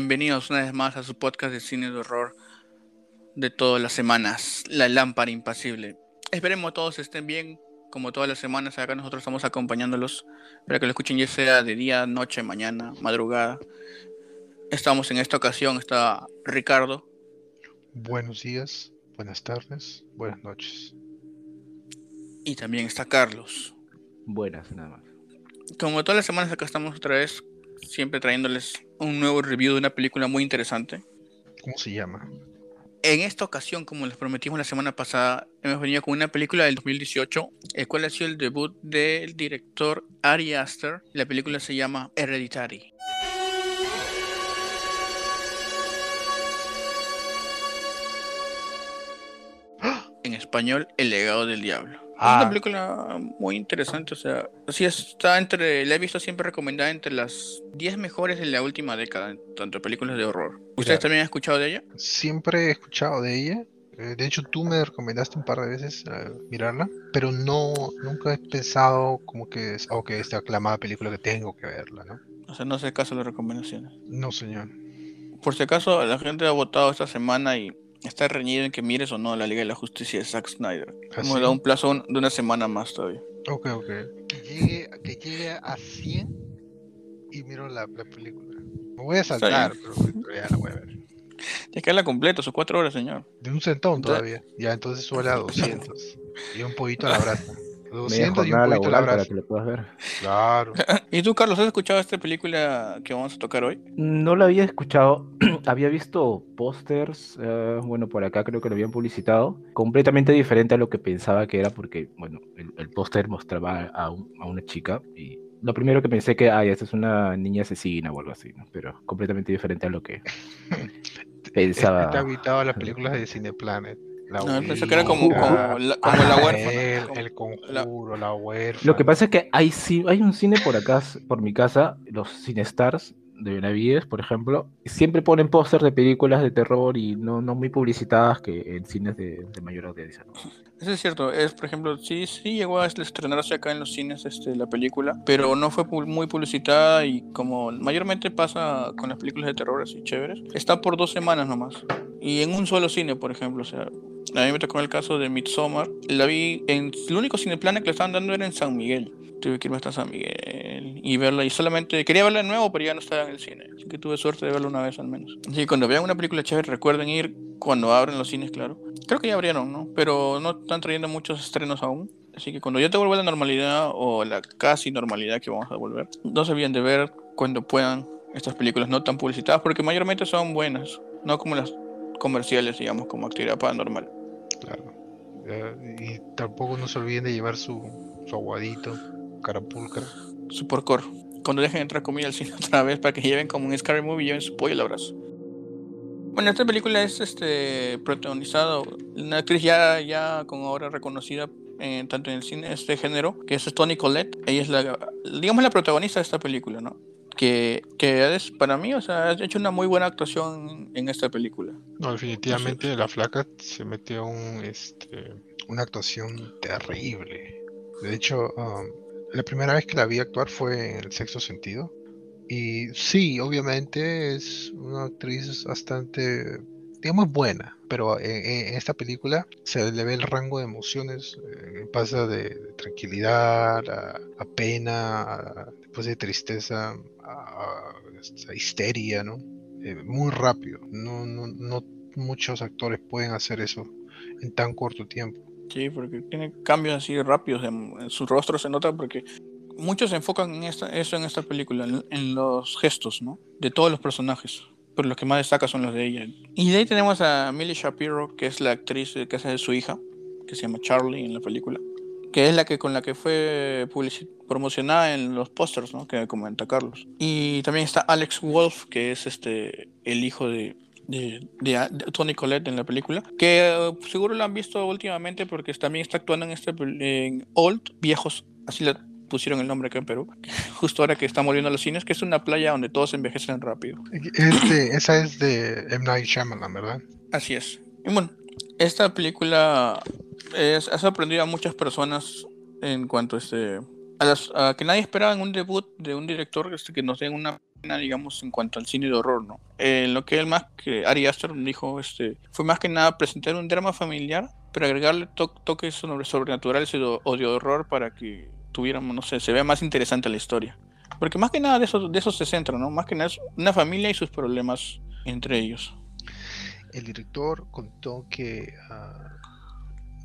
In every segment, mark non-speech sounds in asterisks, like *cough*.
Bienvenidos una vez más a su podcast de cine de horror de todas las semanas, La Lámpara Impasible. Esperemos todos estén bien, como todas las semanas. Acá nosotros estamos acompañándolos para que lo escuchen ya sea de día, noche, mañana, madrugada. Estamos en esta ocasión, está Ricardo. Buenos días, buenas tardes, buenas noches. Y también está Carlos. Buenas, nada más. Como todas las semanas acá estamos otra vez, siempre trayéndoles un nuevo review de una película muy interesante. ¿Cómo se llama? En esta ocasión, como les prometimos la semana pasada, hemos venido con una película del 2018, el cual ha sido el debut del director Ari Aster. La película se llama Hereditary. En español, El legado del diablo. Es Ah. una película muy interesante, o sea, sí está entre, la he visto siempre recomendada entre las 10 mejores de la última década, tanto películas de horror. ¿Ustedes también han escuchado de ella? Siempre he escuchado de ella. eh, De hecho, tú me recomendaste un par de veces eh, mirarla, pero no, nunca he pensado como que es, que esta aclamada película que tengo que verla, ¿no? O sea, no sé caso las recomendaciones. No, señor. Por si acaso, la gente ha votado esta semana y está reñido en que mires o no la Liga de la Justicia de Zack Snyder. ¿Ah, Hemos sí? dado un plazo de una semana más todavía. Ok, ok. Que llegue, que llegue a 100 y miro la, la película. Me voy a saltar, pero, pero ya la voy a ver. Tienes que verla completa, sus cuatro horas, señor. De un centón todavía. Ya, entonces suele a 200. *laughs* Y un poquito a la brasa. Media 200 y un poquito la laboral para que lo puedas ver. Claro. *laughs* ¿Y tú, Carlos, has escuchado esta película que vamos a tocar hoy? No lo había escuchado, *clears throat* había visto pósters, eh, bueno, por acá creo que lo habían publicitado, completamente diferente a lo que pensaba que era, porque, bueno, el, el póster mostraba a, un- a una chica y lo primero que pensé que, ay, esta es una niña asesina o algo así, ¿no? Pero completamente diferente a lo que *laughs* pensaba. Está habitado a las películas de Cineplanet. La No, pensé que era como, Ouija, como la, como la huérfana. como- El la- conjuro, la huérfana. Lo que pasa es que hay, ci- hay un cine por acá, por mi casa, los Cinestars de Benavides, por ejemplo, siempre ponen pósters de películas de terror y no, no muy publicitadas que en cines de, de mayor audiencia. ¿no? Eso es cierto, es por ejemplo, sí, sí llegó a estrenarse acá en los cines este, la película, pero no fue muy publicitada y como mayormente pasa con las películas de terror así chéveres, está por dos semanas nomás. Y en un solo cine, por ejemplo, o sea, a mí me tocó el caso de Midsommar, la vi en el único cineplane que le estaban dando era en San Miguel. Tuve que irme hasta San Miguel y verla y solamente quería verla de nuevo, pero ya no estaba en el cine. Así que tuve suerte de verla una vez al menos. Así que cuando vean una película chévere, recuerden ir cuando abren los cines, claro. Creo que ya abrieron, ¿no? Pero no están trayendo muchos estrenos aún. Así que cuando ya te vuelva la normalidad o la casi normalidad que vamos a volver, no se olviden de ver cuando puedan estas películas no tan publicitadas, porque mayormente son buenas, no como las comerciales, digamos, como actividad paranormal. Claro. Y tampoco no se olviden de llevar su, su aguadito, carapulcra. Su porcor. Cuando dejen entrar comida al cine *laughs* otra vez para que lleven como un Scary Movie, lleven su pollo al abrazo. Bueno, esta película es este protagonizada, una actriz ya, ya con ahora reconocida tanto en el cine este género, que es Toni Collette. Ella es la, digamos, la protagonista de esta película, ¿no? Que, que es, para mí, o sea, ha hecho una muy buena actuación en esta película. No, definitivamente la flaca se metió un, este, una actuación terrible. De hecho, um, la primera vez que la vi actuar fue en El Sexto Sentido. Y sí, obviamente es una actriz bastante, digamos, buena. Pero en, en esta película se le ve el rango de emociones. eh, pasa de, de tranquilidad a, a pena, a- después de tristeza, a, a- a histeria, ¿no? eh, muy rápido. No, no, no muchos actores pueden hacer eso en tan corto tiempo. Sí, porque tiene cambios así rápidos en, en su rostro, se nota porque muchos se enfocan en esta, eso en esta película, en, en los gestos, ¿no? De todos los personajes. Pero los que más destaca son los de ella. Y de ahí tenemos a Millie Shapiro, que es la actriz que hace de su hija, que se llama Charlie en la película. Que es la que con la que fue promocionada en los pósters, ¿no? Que comenta Carlos. Y también está Alex Wolf, que es este el hijo de, de, de- de Tony Collette en la película, que eh, seguro lo han visto últimamente porque también está actuando en este en Old, Viejos, así le pusieron el nombre acá en Perú, *laughs* justo ahora que están volviendo a los cines, que es una playa donde todos envejecen rápido. Este, esa es de M. Night Shyamalan, ¿verdad? Así es. Y bueno, esta película ha sorprendido a muchas personas en cuanto a este a, las- a que nadie esperaba en un debut de un director este, que nos den una digamos, en cuanto al cine de horror, ¿no? Eh, lo que él más que Ari Aster dijo, este, fue más que nada presentar un drama familiar, pero agregarle toques sobrenaturales o de horror para que tuviéramos, no sé, se vea más interesante la historia. Porque más que nada de eso, de eso se centra, ¿no? Más que nada es una familia y sus problemas entre ellos. El director contó que ah,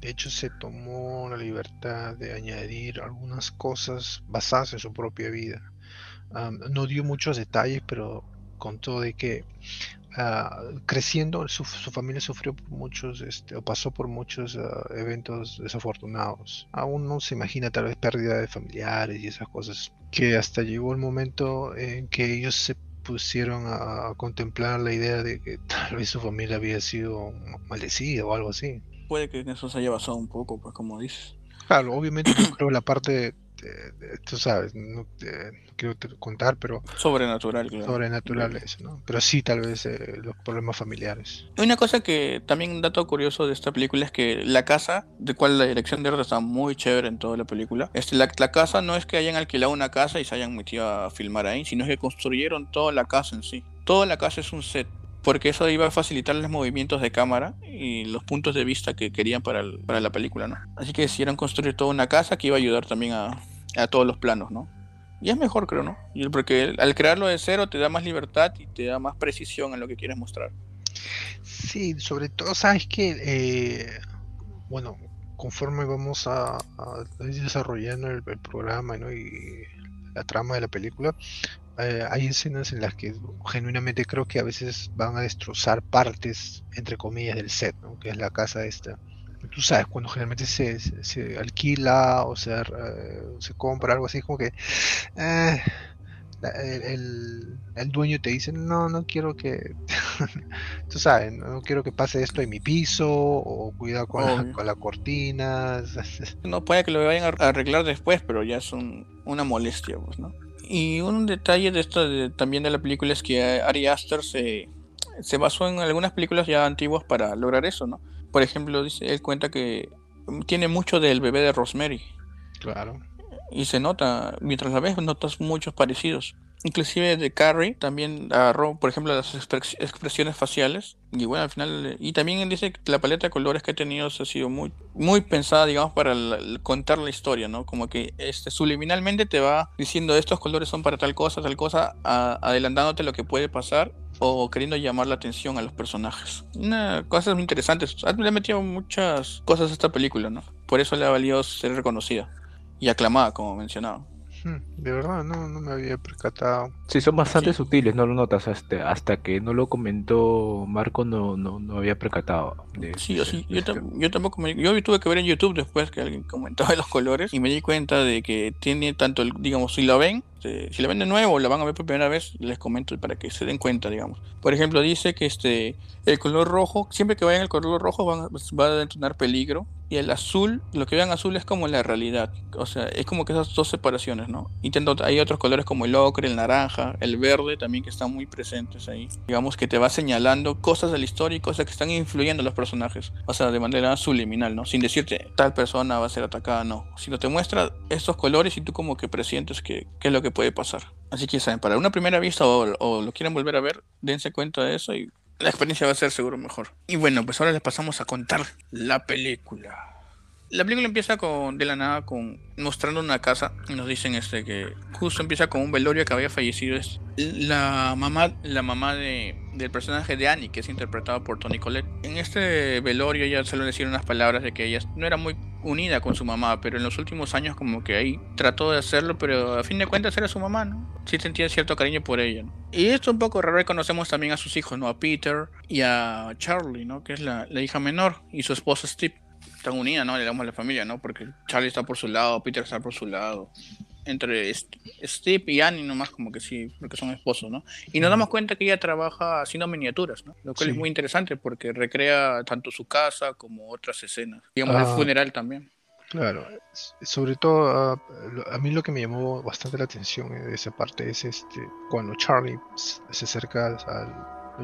de hecho se tomó la libertad de añadir algunas cosas basadas en su propia vida no dio muchos detalles, pero contó de que ah, creciendo su, familia sufrió muchos, este, o pasó por muchos ah, eventos desafortunados. Aún no se imagina tal vez pérdida de familiares y esas cosas. Que hasta llegó el momento en que ellos se pusieron a, contemplar la idea de que *laughs* tal vez su familia había sido maldecida o algo así. Puede que eso se haya basado un poco, pues como dices. Claro, obviamente yo *clears throat* creo la parte tú sabes, no, quiero contar, pero... Sobrenatural, claro. Sobrenatural eso, ¿no? Pero sí, tal vez eh, los problemas familiares. Una cosa que también un dato curioso de esta película es que la casa, de cual la dirección de arte está muy chévere en toda la película, este, la, la casa no es que hayan alquilado una casa y se hayan metido a filmar ahí, sino que construyeron toda la casa en sí. Toda la casa es un set porque eso iba a facilitar los movimientos de cámara y los puntos de vista que querían para, para la película, ¿no? Así que decidieron construir toda una casa que iba a ayudar también a, a todos los planos, ¿no? Y es mejor, creo, ¿no? Porque al crearlo de cero te da más libertad y te da más precisión en lo que quieres mostrar. Sí, sobre todo, sabes que, eh, bueno, conforme vamos a, desarrollando el, programa ¿no? y la trama de la película, eh, hay escenas en las que genuinamente creo que a veces van a destrozar partes, entre comillas, del set, ¿no? que es la casa esta. Tú sabes, cuando generalmente se, se, alquila o se, eh, se compra algo así, como que eh, el, el, dueño te dice, no, no quiero que, *laughs* tú sabes, no quiero que pase esto en mi piso, o cuidado con, la, con las cortinas. *laughs* no puede que lo vayan a arreglar después, pero ya es una molestia, pues, ¿no? Y un detalle de esto también de la película es que Ari Aster se, se basó en algunas películas ya antiguas para lograr eso, ¿no? Por ejemplo, dice, él cuenta que tiene mucho del bebé de Rosemary. Claro. Y se nota, mientras la ves, notas muchos parecidos inclusive de Carrie, también agarró, por ejemplo, las expresiones faciales. Y bueno, al final, y también él dice que la paleta de colores que ha tenido ha sido muy, muy pensada, digamos, para contar la historia, ¿no? Como que este, subliminalmente te va diciendo estos colores son para tal cosa, tal cosa, adelantándote lo que puede pasar o queriendo llamar la atención a los personajes. Una cosa muy interesante. Le ha metido muchas cosas a esta película, ¿no? Por eso le ha valido ser reconocida y aclamada, como mencionaba. Hmm, de verdad, no, no me había percatado. Sí, son bastante sutiles, no lo notas hasta, hasta que no lo comentó Marco, no, no, no había percatado. De, sí, yo, sí yo, yo, tampoco me, yo tuve que ver en YouTube después que alguien *laughs* comentaba los colores y me di cuenta de que tiene tanto, el, digamos, si lo ven, este, si la ven de nuevo o la van a ver por primera vez, les comento para que se den cuenta, digamos. Por ejemplo, dice que este el color rojo, siempre que vayan el color rojo van, va a detonar peligro. Y el azul, lo que vean azul es como la realidad. O sea, es como que esas dos separaciones, ¿no? Intento, hay otros colores como el ocre, el naranja, el verde también que están muy presentes ahí. Digamos que te va señalando cosas de la historia y cosas que están influyendo en los personajes. O sea, de manera subliminal, ¿no? Sin decirte tal persona va a ser atacada, no. Sino te muestra estos colores y tú como que presientes que, que es lo que puede pasar. Así que saben, para una primera vista o, lo quieren volver a ver, dense cuenta de eso y la experiencia va a ser seguro mejor. Y bueno, pues ahora les pasamos a contar la película. La película empieza con de la nada con mostrando una casa y nos dicen este que justo empieza con un velorio que había fallecido es la mamá la mamá de, del personaje de Annie que es interpretado por Tony Collette. En este velorio ella solo decir unas palabras de que ella no era muy unida con su mamá, pero en los últimos años como que ahí trató de hacerlo, pero a fin de cuentas era su mamá, ¿no? Sí sentía cierto cariño por ella. Y esto un poco raro, conocemos también a sus hijos, ¿no? A Peter y a Charlie, ¿no? Que es la, la hija menor y su esposa Steve están unidas, ¿no? Le damos a la familia, ¿no? Porque Charlie está por su lado, Peter está por su lado. Entre Steve y Annie nomás como que sí, porque son esposos, ¿no? Y nos damos cuenta que ella trabaja haciendo miniaturas, ¿no? Lo cual es muy interesante porque recrea tanto su casa como otras escenas. Digamos, el ah. funeral también. Claro, sobre todo ah, a, mí lo que me llamó bastante la atención de esa parte es este cuando Charlie se acerca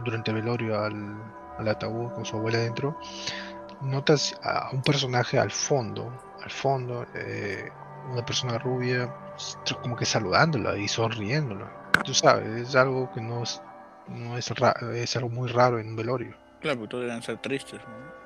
durante el velorio al, al ataúd con su abuela dentro notas a un personaje al fondo, al fondo, eh, una persona rubia, como que saludándola y sonriéndola. tú sabes, es algo que no es, no es, es algo muy raro en un velorio. Claro, porque todos deben ser tristes.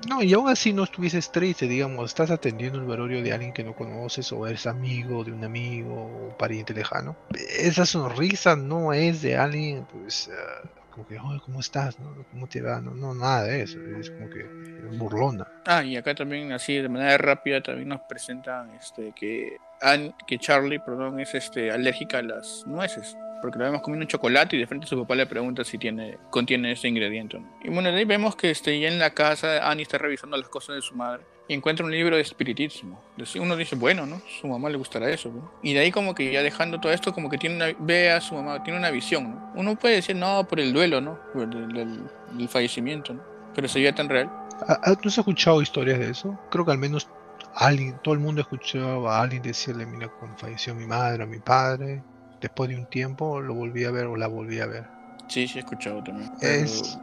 ¿no? No, y aún así no estuvieses triste, digamos, estás atendiendo el velorio de alguien que no conoces o eres amigo de un amigo o pariente lejano. Esa sonrisa no es de alguien, pues, ah, como que, "Ay, ¿cómo estás? no? ¿Cómo te va? No, no, nada de eso, es como que burlona. Ah, y acá también, así de manera rápida, también nos presentan este, que, Que Charlie perdón, es este, alérgica a las nueces. Porque lo vemos comiendo un chocolate y de frente su papá le pregunta si tiene, contiene ese ingrediente. no. Y bueno, de ahí vemos que este, ya en la casa Annie está revisando las cosas de su madre y encuentra un libro de espiritismo. Entonces, Uno dice, bueno, ¿no? Su mamá le gustará eso. ¿no? Y de ahí como que ya dejando todo esto, como que tiene una, ve a su mamá, tiene una visión. ¿no? Uno puede decir, no, por el duelo, ¿no? Por el, el- el fallecimiento, ¿no? Pero se veía tan real. ¿Tú has escuchado historias de eso? Creo que al menos alguien, todo el mundo escuchaba a alguien decirle, mira, cuando falleció mi madre o mi padre, después de un tiempo lo volví a ver o la volví a ver. Sí, sí, he escuchado también. Es,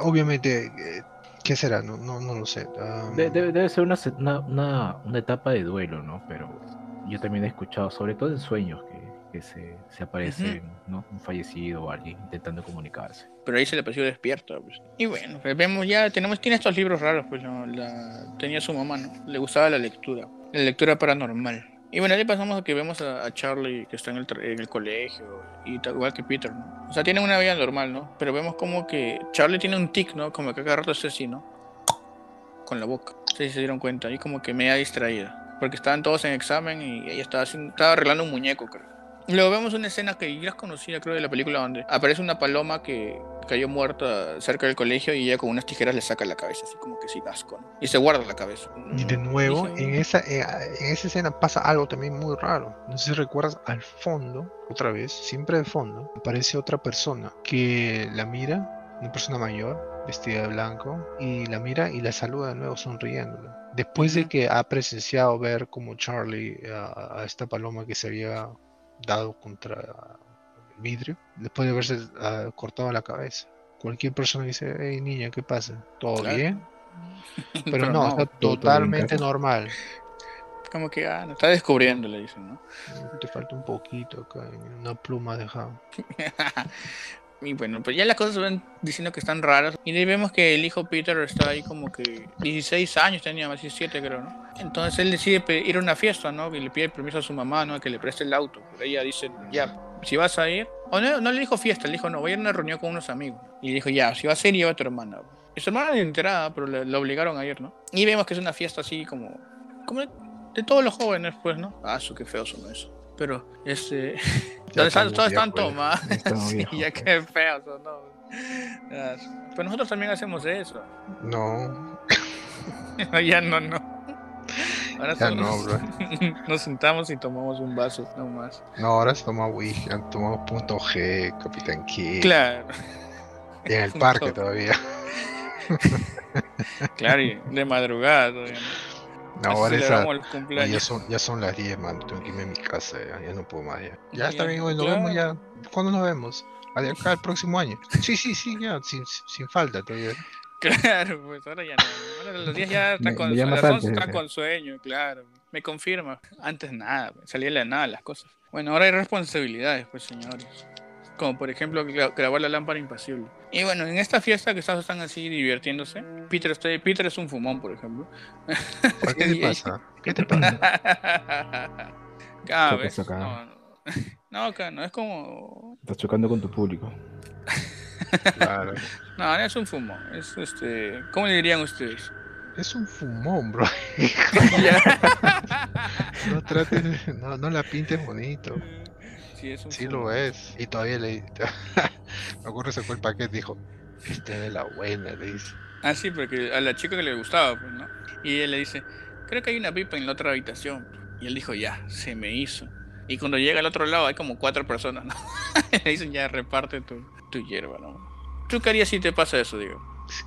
obviamente, eh, ¿qué será? No, no, no lo sé. De- debe, debe ser una, se- una, una- una etapa de duelo, ¿no? Pero yo también he escuchado, sobre todo en sueños, que, que se, se aparece ¿no? un fallecido o alguien intentando comunicarse. pero ahí se le pareció despierta. Pues. Y bueno, pues vemos ya, tenemos, tiene estos libros raros, pues ¿no? la, tenía su mamá, ¿no? Le gustaba la lectura, la lectura paranormal. Y bueno, ahí pasamos a que vemos a, a Charlie que está en el, en el colegio, y tal, igual que Peter, ¿no? O sea, tienen una vida normal, ¿no? Pero vemos como que Charlie tiene un tic, ¿no? Como que cada rato hace así, ¿no? Con la boca. No sé si se dieron cuenta, y como que media distraída. Porque estaban todos en examen y ella estaba, estaba arreglando un muñeco, creo. Y Luego vemos una escena que ya es conocida, creo, de la película, donde aparece una paloma que cayó muerta cerca del colegio y ella con unas tijeras le saca la cabeza, así como que sin asco, ¿no? Y se guarda la cabeza. Y de nuevo, Dije, en esa, eh, en esa escena pasa algo también muy raro. No sé si recuerdas, al fondo, otra vez, siempre de fondo, aparece otra persona que la mira, una persona mayor, vestida de blanco, y la mira y la saluda de nuevo sonriéndola. Después de que ha presenciado ver como Charlie a, a esta paloma que se había dado contra el vidrio, después de haberse ah, cortado la cabeza. Cualquier persona dice, hey niña, ¿qué pasa? ¿Todo Claro. bien? *laughs* Pero, no, está totalmente normal. Como que, ah, no está descubriendo, le dicen, ¿no? Te falta un poquito acá, una pluma dejado. *laughs* y bueno, pues ya las cosas se van diciendo que están raras. Y vemos que el hijo Peter está ahí como que 16 años, tenía más 17 creo, ¿no? Entonces él decide ir a una fiesta, ¿no? Y le pide permiso a su mamá, ¿no? Que le preste el auto. Pero ella dice, ya, si vas a ir... O no, no le dijo fiesta, le dijo, no, voy a ir a una reunión con unos amigos. Y le dijo, ya, si vas a ir, lleva a tu hermana. Y su hermana ni enterada, pero le, le obligaron a ir, ¿no? Y vemos que es una fiesta así como... como de todos los jóvenes, pues, ¿no? Ah, su qué feo son eso. Pero, este... Todos están tomados. Sí, ya pues. feos son, ¿no? Ah, Pero nosotros también hacemos eso. No, *laughs* ya no, no. Ahora Ya no, bro. *laughs* nos sentamos y tomamos un vaso nomás. no, ahora se toma han tomado punto G, Capitán Kidd. Claro, Y en el *laughs* parque todavía. claro, y de madrugada todavía. ¿no? No, ahora esa- ya, son, ya son las 10, man. Tengo que irme a mi casa, ya, ya no puedo más. Ya, ya está bien, hoy nos claro. vemos ya. ¿Cuándo nos vemos? Acá el próximo año. Sí, sí, sí, ya, sin, sin falta todavía. *laughs* Claro, pues ahora ya no. Ahora los días ya están Me- con, me a llamas las 11 antes, están con sueño, claro. Me confirma. Antes nada, pues, salía de la nada las cosas. Bueno, ahora hay responsabilidades, pues señores. Como por ejemplo gra- grabar la lámpara impasible. Y bueno, en esta fiesta que todos están así divirtiéndose, Peter, está, Peter es un fumón, por ejemplo. ¿Por qué *laughs* te pasa? *laughs* ¿Qué te pasa? Cada vez. acá. No, no. *laughs* No, acá no es como. Estás chocando con tu público. Claro. No, no es un fumón. Es este. ¿Cómo le dirían ustedes? Es un fumón, bro. No trates, no, no la pintes bonito. Sí, es un Sí lo es. Y todavía le. *laughs* Me acuerdo sacó el paquete dijo: Esta es de la buena, le dice. Ah, sí, porque a la chica que le gustaba, pues, ¿no? Y él le dice, creo que hay una pipa en la otra habitación. Y él dijo, ya, se me hizo. Y cuando llega al otro lado hay como cuatro personas, ¿no? *laughs* le dicen, ya, reparte tu, tu hierba, ¿no? ¿Tú qué harías si te pasa eso, digo?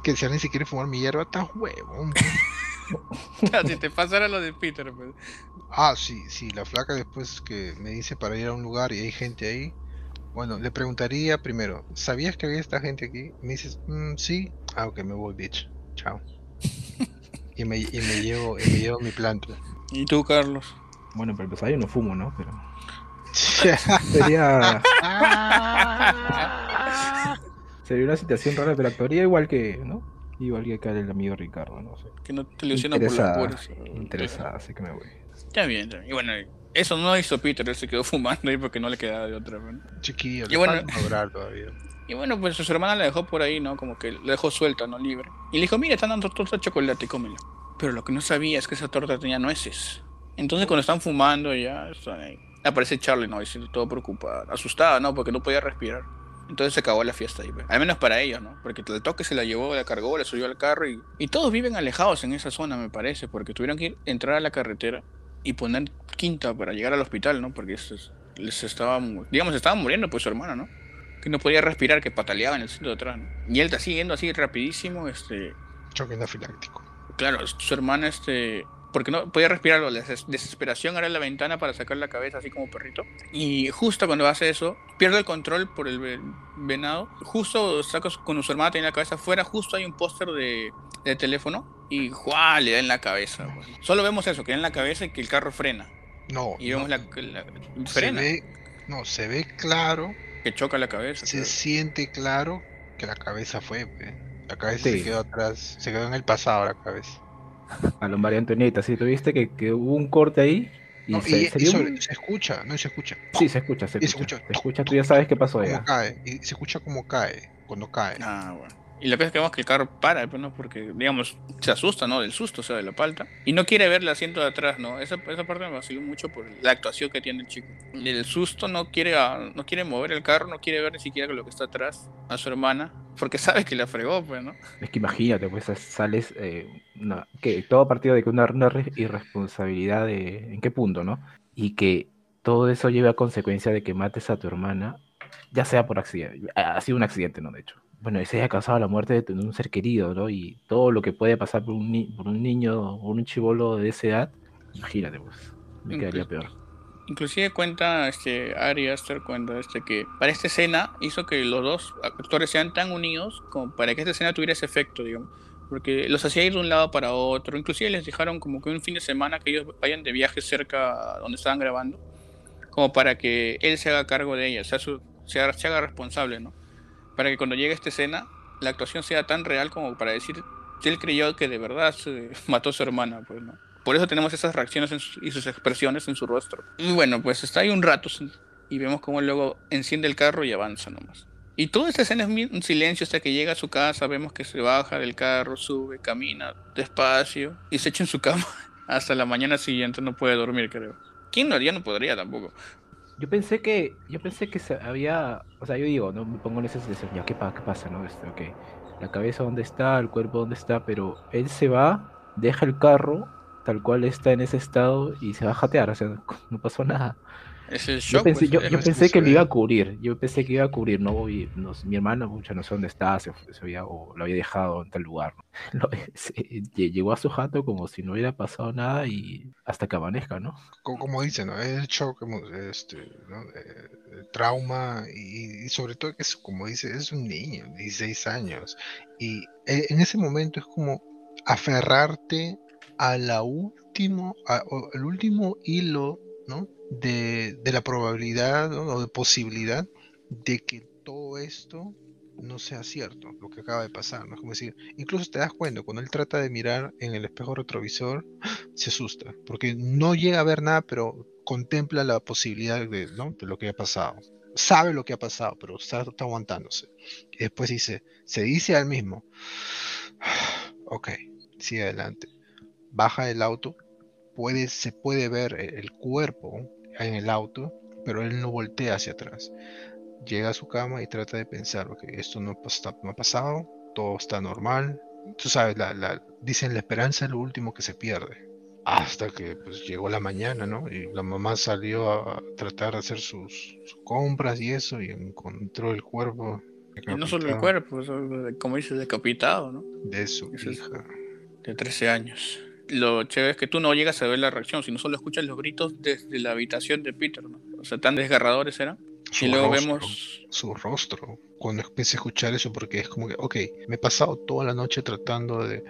Que si alguien se quiere fumar mi hierba, está huevón. *laughs* si te pasara lo de Peter, pues. Ah, sí, sí, la flaca después que me dice para ir a un lugar y hay gente ahí. Bueno, le preguntaría primero, ¿sabías que había esta gente aquí? Me dices, "Mm, sí. Ah, ok, me voy, bitch. Chao. y, me, y me llevo, y me llevo mi planta. ¿Y tú, Carlos? Bueno, para empezar yo no fumo, ¿no? Pero *laughs* Sería. Sería una situación rara, pero actuaría igual que, ¿no? Igual que acá el amigo Ricardo, no sé. Que no te ilusionan por los Interesada, puros. interesada, así que me voy. Está bien, está bien. Y bueno, eso no hizo Peter, él se quedó *laughs* fumando ahí porque no le quedaba de otra. ¿no? Chiquillo, Y bueno- todavía. *laughs* Y bueno, pues su hermana la dejó por ahí, ¿no? Como que la dejó suelta, ¿no? Libre. Y le dijo, mira, están dando torta de chocolate, cómela. Pero lo que no sabía es que esa torta tenía nueces. Entonces cuando están fumando ya, están ahí. aparece Charlie, ¿no? Diciendo todo preocupada, asustada, ¿no? Porque no podía respirar. Entonces se acabó la fiesta ahí, pues. al menos para ellos, ¿no? Porque el toque se la llevó, la cargó, la subió al carro y, y todos viven alejados en esa zona, me parece, porque tuvieron que ir, entrar a la carretera y poner quinta para llegar al hospital, ¿no? Porque se- les estaba, digamos, estaban muriendo, pues su hermano, ¿no? Que no podía respirar, que pataleaba en el centro de atrás, ¿no? Y él está siguiendo así rapidísimo, este, Choque anafiláctico. Claro, su hermana, este. Porque no podía respirar, la des- desesperación abre la ventana para sacar la cabeza así como perrito. Y justo cuando hace eso, pierde el control por el ve- venado. Justo saca cuando su hermana tenía la cabeza afuera, justo hay un póster de, de teléfono. Y ¡juá! le da en la cabeza. pues. Solo vemos eso, que da en la cabeza y que el carro frena. No, Y vemos no, la, la- se frena, ve, no, se ve claro, que choca la cabeza. se claro. siente claro que la cabeza fue. La cabeza Sí. se quedó atrás, se quedó en el pasado la cabeza. A lo María Antonieta, sí, tuviste que, que hubo un corte ahí y, No, se, y, se y dio sobre- un- se escucha, no se escucha. Sí, se escucha, se escucha. Se escucha, tú ya sabes qué pasó ya. cae, y se escucha como cae, cuando cae. Ah, bueno. Y la cosa es que vemos que el carro para, pues, ¿no? Porque, digamos, se asusta, ¿no? Del susto, o sea, de la palta. Y no quiere ver el asiento de atrás, ¿no? Esa, esa parte me vaciló mucho por la actuación que tiene el chico. El susto no quiere, ah, no quiere mover el carro, no quiere ver ni siquiera lo que está atrás a su hermana. Porque sabe que la fregó, pues, ¿no? Es que imagínate, pues sales, eh, que todo partido de que una, una re- irresponsabilidad de, ¿en qué punto, no? Y que todo eso lleve a consecuencia de que mates a tu hermana, ya sea por accidente, ha sido un accidente, ¿no? De hecho. Bueno, y se haya causado la muerte de, un ser querido, ¿no? Y todo lo que puede pasar por un, ni- por un niño o un chivolo de esa edad, imagínate, pues, me quedaría peor. Inclusive cuenta este Ari Aster cuenta este que para esta escena hizo que los dos actores sean tan unidos como para que esta escena tuviera ese efecto, digamos. Porque los hacía ir de un lado para otro. Inclusive les dejaron como que un fin de semana que ellos vayan de viaje cerca a donde estaban grabando. Como para que él se haga cargo de ella, sea su, se, haga, se haga responsable, ¿no? Para que cuando llegue esta escena, la actuación sea tan real como para decir que él creyó que de verdad *laughs* mató a su hermana, pues. Por eso tenemos esas reacciones su- y sus expresiones en su rostro. Y bueno, pues está ahí un rato y vemos cómo luego enciende el carro y avanza nomás. Y toda esta escena es un silencio hasta que llega a su casa, vemos que se baja del carro, sube, camina despacio y se echa en su cama. *laughs* Hasta la mañana siguiente no puede dormir, creo. ¿Quién lo haría? No podría tampoco. Yo pensé que, yo pensé que se había, o sea, yo digo, no me pongo en esa situación, ya, ¿qué, pa- qué pasa, no? Este, ok, la cabeza dónde está, el cuerpo dónde está, pero él se va, deja el carro, tal cual está en ese estado y se va a jatear, o sea, *laughs* no pasó nada. Es el Yo shock. pensé, pues, yo, yo pensé que lo iba a cubrir, yo pensé que iba a cubrir, no, y nos- mi hermana, mucha no sé dónde está, se, se había, o lo había dejado en tal lugar. ¿no? *laughs* Lo- se- lle- llegó a su jato como si no hubiera pasado nada y hasta que amanezca, ¿no? Co- Como dicen, ¿no? El shock, como, este, ¿no? Eh, el trauma y, y sobre todo que es, como dice, es un niño, 16 años. Y e- en ese momento es como aferrarte a la último, a- el último hilo, De, de la probabilidad. O de posibilidad de que todo esto no sea cierto, lo que acaba de pasar, ¿no? Como decir, incluso te das cuenta, cuando él trata de mirar en el espejo retrovisor, *gasps* se asusta, porque no llega a ver nada, pero contempla la posibilidad de, ¿no? de lo que ha pasado. Sabe lo que ha pasado, pero está, está aguantándose. Y después dice, se dice al mismo, *sighs* ok, sigue adelante. Baja del auto, puede, se puede ver el, el cuerpo en el auto, pero él no voltea hacia atrás. Llega a su cama y trata de pensar, ok, esto no, pas- no ha pasado, todo está normal. Tú sabes, la, la, dicen la esperanza es lo último que se pierde hasta que pues llegó la mañana, ¿no? Y la mamá salió a tratar de hacer sus, sus compras y eso y encontró el cuerpo y no solo el cuerpo, como dices, decapitado, ¿no? de su Eso es- hija. de 13 años. Lo chévere es que tú no llegas a ver la reacción, sino solo escuchas los gritos desde la habitación de Peter, ¿no? O sea, tan desgarradores eran. Su y luego rostro, vemos. su rostro. Cuando empecé a escuchar eso, porque es como que, ok, me he pasado toda la noche tratando de,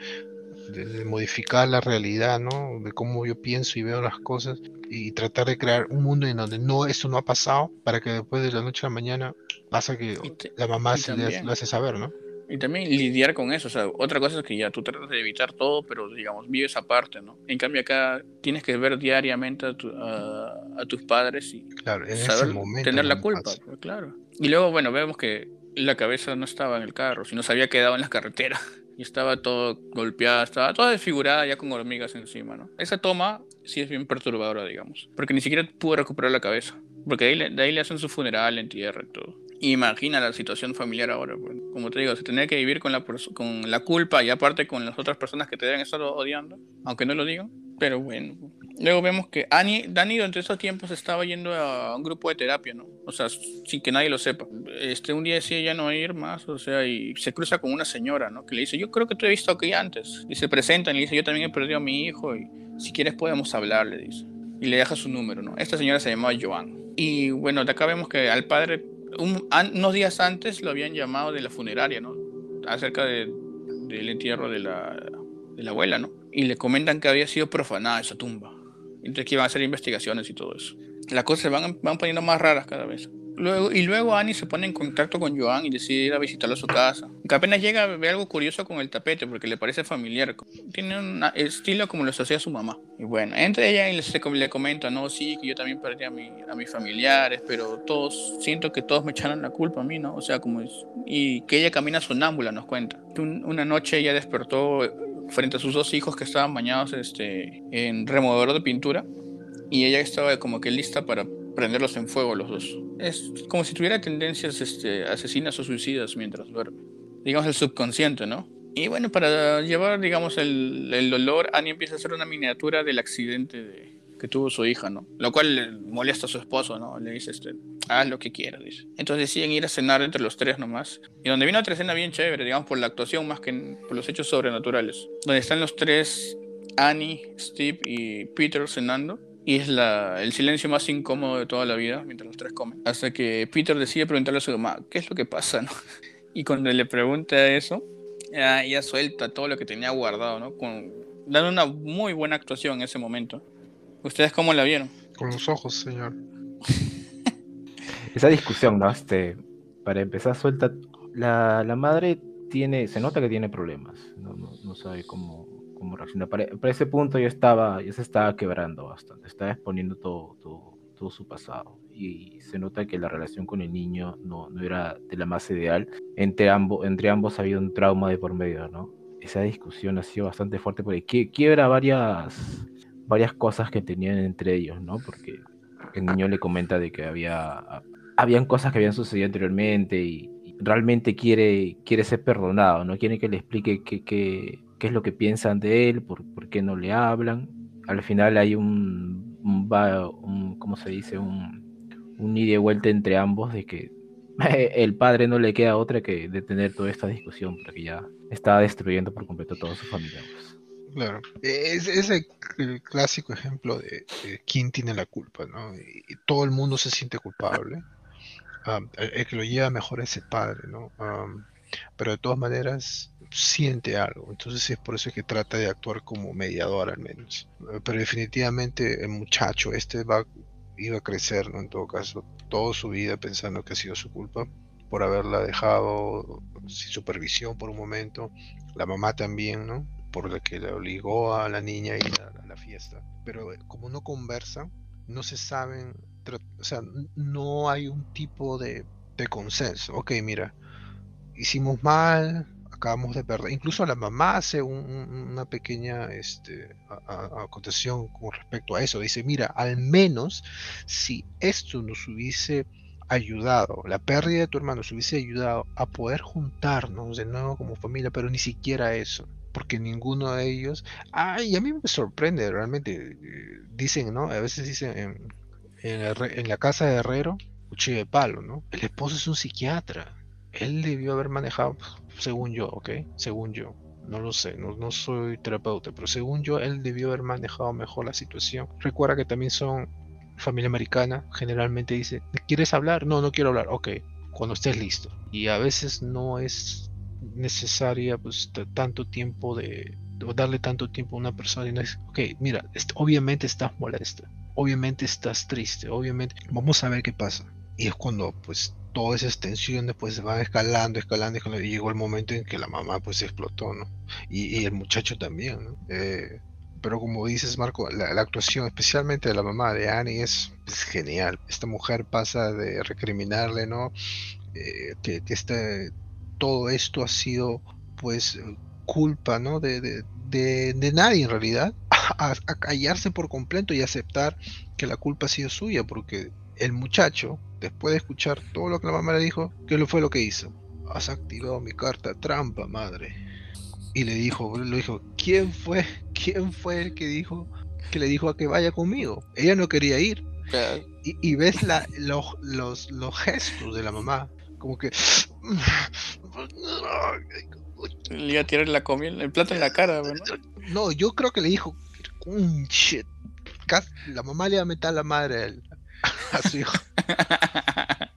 de- de modificar la realidad, ¿no? De cómo yo pienso y veo las cosas. y tratar de crear un mundo en donde no esto no ha pasado para que después de la noche a la mañana pasa que la mamá se lo hace saber, ¿no? Y también lidiar con eso, o sea, otra cosa es que ya tú tratas de evitar todo, pero digamos, vives aparte, ¿no? En cambio acá tienes que ver diariamente a, tus padres y claro, en saber momento tener la culpa, pues, claro. Y luego, bueno, vemos que la cabeza no estaba en el carro, sino se había quedado en la carretera *laughs* y estaba todo golpeada, estaba toda desfigurada ya con hormigas encima, ¿no? Esa toma sí es bien perturbadora, digamos, porque ni siquiera pudo recuperar la cabeza, porque de ahí, de ahí le hacen su funeral, entierro y todo. Imagina la situación familiar ahora, pues. como te digo, se tener que vivir con la, con la culpa y aparte con las otras personas que te deben estar odiando, aunque no lo digan, pero bueno. Luego vemos que Annie, Dani durante esos tiempos estaba yendo a un grupo de terapia, ¿no? O sea, sin que nadie lo sepa. Este, un día decía ya no ir más, o sea, y se cruza con una señora, ¿no? Que le dice, yo creo que te he visto aquí antes. Y se presentan y le dice, yo también he perdido a mi hijo y si quieres podemos hablar, le dice. Y le deja su número, ¿no? Esta señora se llamaba Joan. Y bueno, de acá vemos que al padre unos días antes lo habían llamado de la funeraria, ¿no? Acerca de, del entierro de la, de la abuela, ¿no? Y le comentan que había sido profanada esa tumba. Entonces que iban a hacer investigaciones y todo eso. Las cosas se van, van poniendo más raras cada vez. Luego, y luego Annie se pone en contacto con Joan y decide ir a visitarlo a su casa. Que apenas llega ve algo curioso con el tapete porque le parece familiar. Tiene un estilo como lo hacía su mamá. Y bueno, entre ella y le, le comenta, no, sí, que yo también perdí a, mi, a mis familiares, pero todos, siento que todos me echaron la culpa a mí, ¿no? O sea, como es, y que ella camina sonámbula, nos cuenta. una noche ella despertó frente a sus dos hijos que estaban bañados este, en removedor de pintura y ella estaba como que lista para prenderlos en fuego los dos. Es como si tuviera tendencias este, asesinas o suicidas mientras duerme. Digamos el subconsciente, ¿no? Y bueno, para llevar, digamos, el, el dolor, Annie empieza a hacer una miniatura del accidente de, que tuvo su hija, ¿no? Lo cual le molesta a su esposo, ¿no? Le dice, este, haz lo que quieras, dice. Entonces deciden ir a cenar entre los tres nomás. Y donde vino otra escena bien chévere, digamos, por la actuación más que por los hechos sobrenaturales. Donde están los tres, Annie, Steve y Peter cenando. Y es la, el silencio más incómodo de toda la vida mientras los tres comen. Hasta que Peter decide preguntarle a su mamá, ¿qué es lo que pasa? ¿no? *laughs* Y cuando le pregunta eso, ella suelta todo lo que tenía guardado, ¿no? Con, dando una muy buena actuación en ese momento. ¿Ustedes cómo la vieron? Con los ojos, señor. *laughs* Esa discusión, ¿no? Este, para empezar, suelta. La, la madre tiene, se nota que tiene problemas. No, no, sabe cómo, cómo reaccionar. Para, ese punto ya estaba, ya se estaba quebrando bastante. Estaba exponiendo todo, todo, todo, su pasado. Y se nota que la relación con el niño no, no era de la más ideal. Entre ambos, entre ambos había un trauma de por medio, ¿no? Esa discusión ha sido bastante fuerte porque quiebra varias varias cosas que tenían entre ellos, ¿no? Porque el niño le comenta de que había habían cosas que habían sucedido anteriormente y, realmente quiere, quiere ser perdonado, no quiere que le explique qué, qué, qué es lo que piensan de él, por, por, qué no le hablan. Al final hay un, un, ¿cómo se dice? Un, un ida y vuelta entre ambos de que *laughs* el padre no le queda otra que detener toda esta discusión porque ya está destruyendo por completo a toda su familia. Pues. Claro, es, es el, clásico ejemplo de, quién tiene la culpa, ¿no? Y, todo el mundo se siente culpable. el, que lo lleva mejor es el padre, ¿no? pero de todas maneras siente algo, entonces es por eso que trata de actuar como mediador al menos. Pero definitivamente el muchacho este va iba a crecer, ¿no? En todo caso, toda su vida pensando que ha sido su culpa por haberla dejado sin supervisión por un momento. La mamá también, ¿no? por la que le obligó a la niña a ir a, la fiesta. Pero eh, como no conversan, no se saben, o sea, no hay un tipo de, de consenso. Ok, mira, hicimos mal, acabamos de perder. Incluso la mamá hace una pequeña este, acotación con respecto a eso. Dice, mira, al menos si esto nos hubiese ayudado, la pérdida de tu hermano nos hubiese ayudado a poder juntarnos de nuevo como familia, pero ni siquiera eso porque ninguno de ellos. Ay, a mí me sorprende realmente. Eh, dicen, ¿no? A veces dicen en, en, la casa de Herrero, cuchillo de palo, ¿no? El esposo es un psiquiatra. Él debió haber manejado, según yo, ¿ok? Según yo. No lo sé, no, no soy terapeuta, pero según yo, él debió haber manejado mejor la situación. Recuerda que también son familia americana, generalmente dice, ¿quieres hablar? No, no quiero hablar. Ok, cuando estés listo. Y a veces no es necesaria pues tanto tiempo de darle tanto tiempo a una persona y no es ok mira obviamente estás molesta obviamente estás triste, obviamente, vamos a ver qué pasa. Y es cuando pues todas esas tensiones pues se van escalando, escalando, y llegó el momento en que la mamá pues explotó, ¿no? Y, el muchacho también, ¿no? Eh, pero como dices Marco, la, actuación especialmente de la mamá de Annie es, genial. Esta mujer pasa de recriminarle, ¿no? Eh, que, este, todo esto ha sido pues culpa, ¿no? De, de, de, nadie en realidad, a, callarse por completo y aceptar que la culpa ha sido suya, porque el muchacho, después de escuchar todo lo que la mamá le dijo, ¿qué fue lo que hizo? Has activado mi carta trampa, madre. Y le dijo, le dijo, ¿quién fue? ¿Quién fue el que dijo que le dijo a que vaya conmigo? Ella no quería ir. Y, ves la, los, los, los gestos de la mamá, como que le iba a tirar la comida, el plato en la cara, No, yo creo que le dijo. La mamá le iba a meter a la madre a, *laughs* su hijo. *laughs*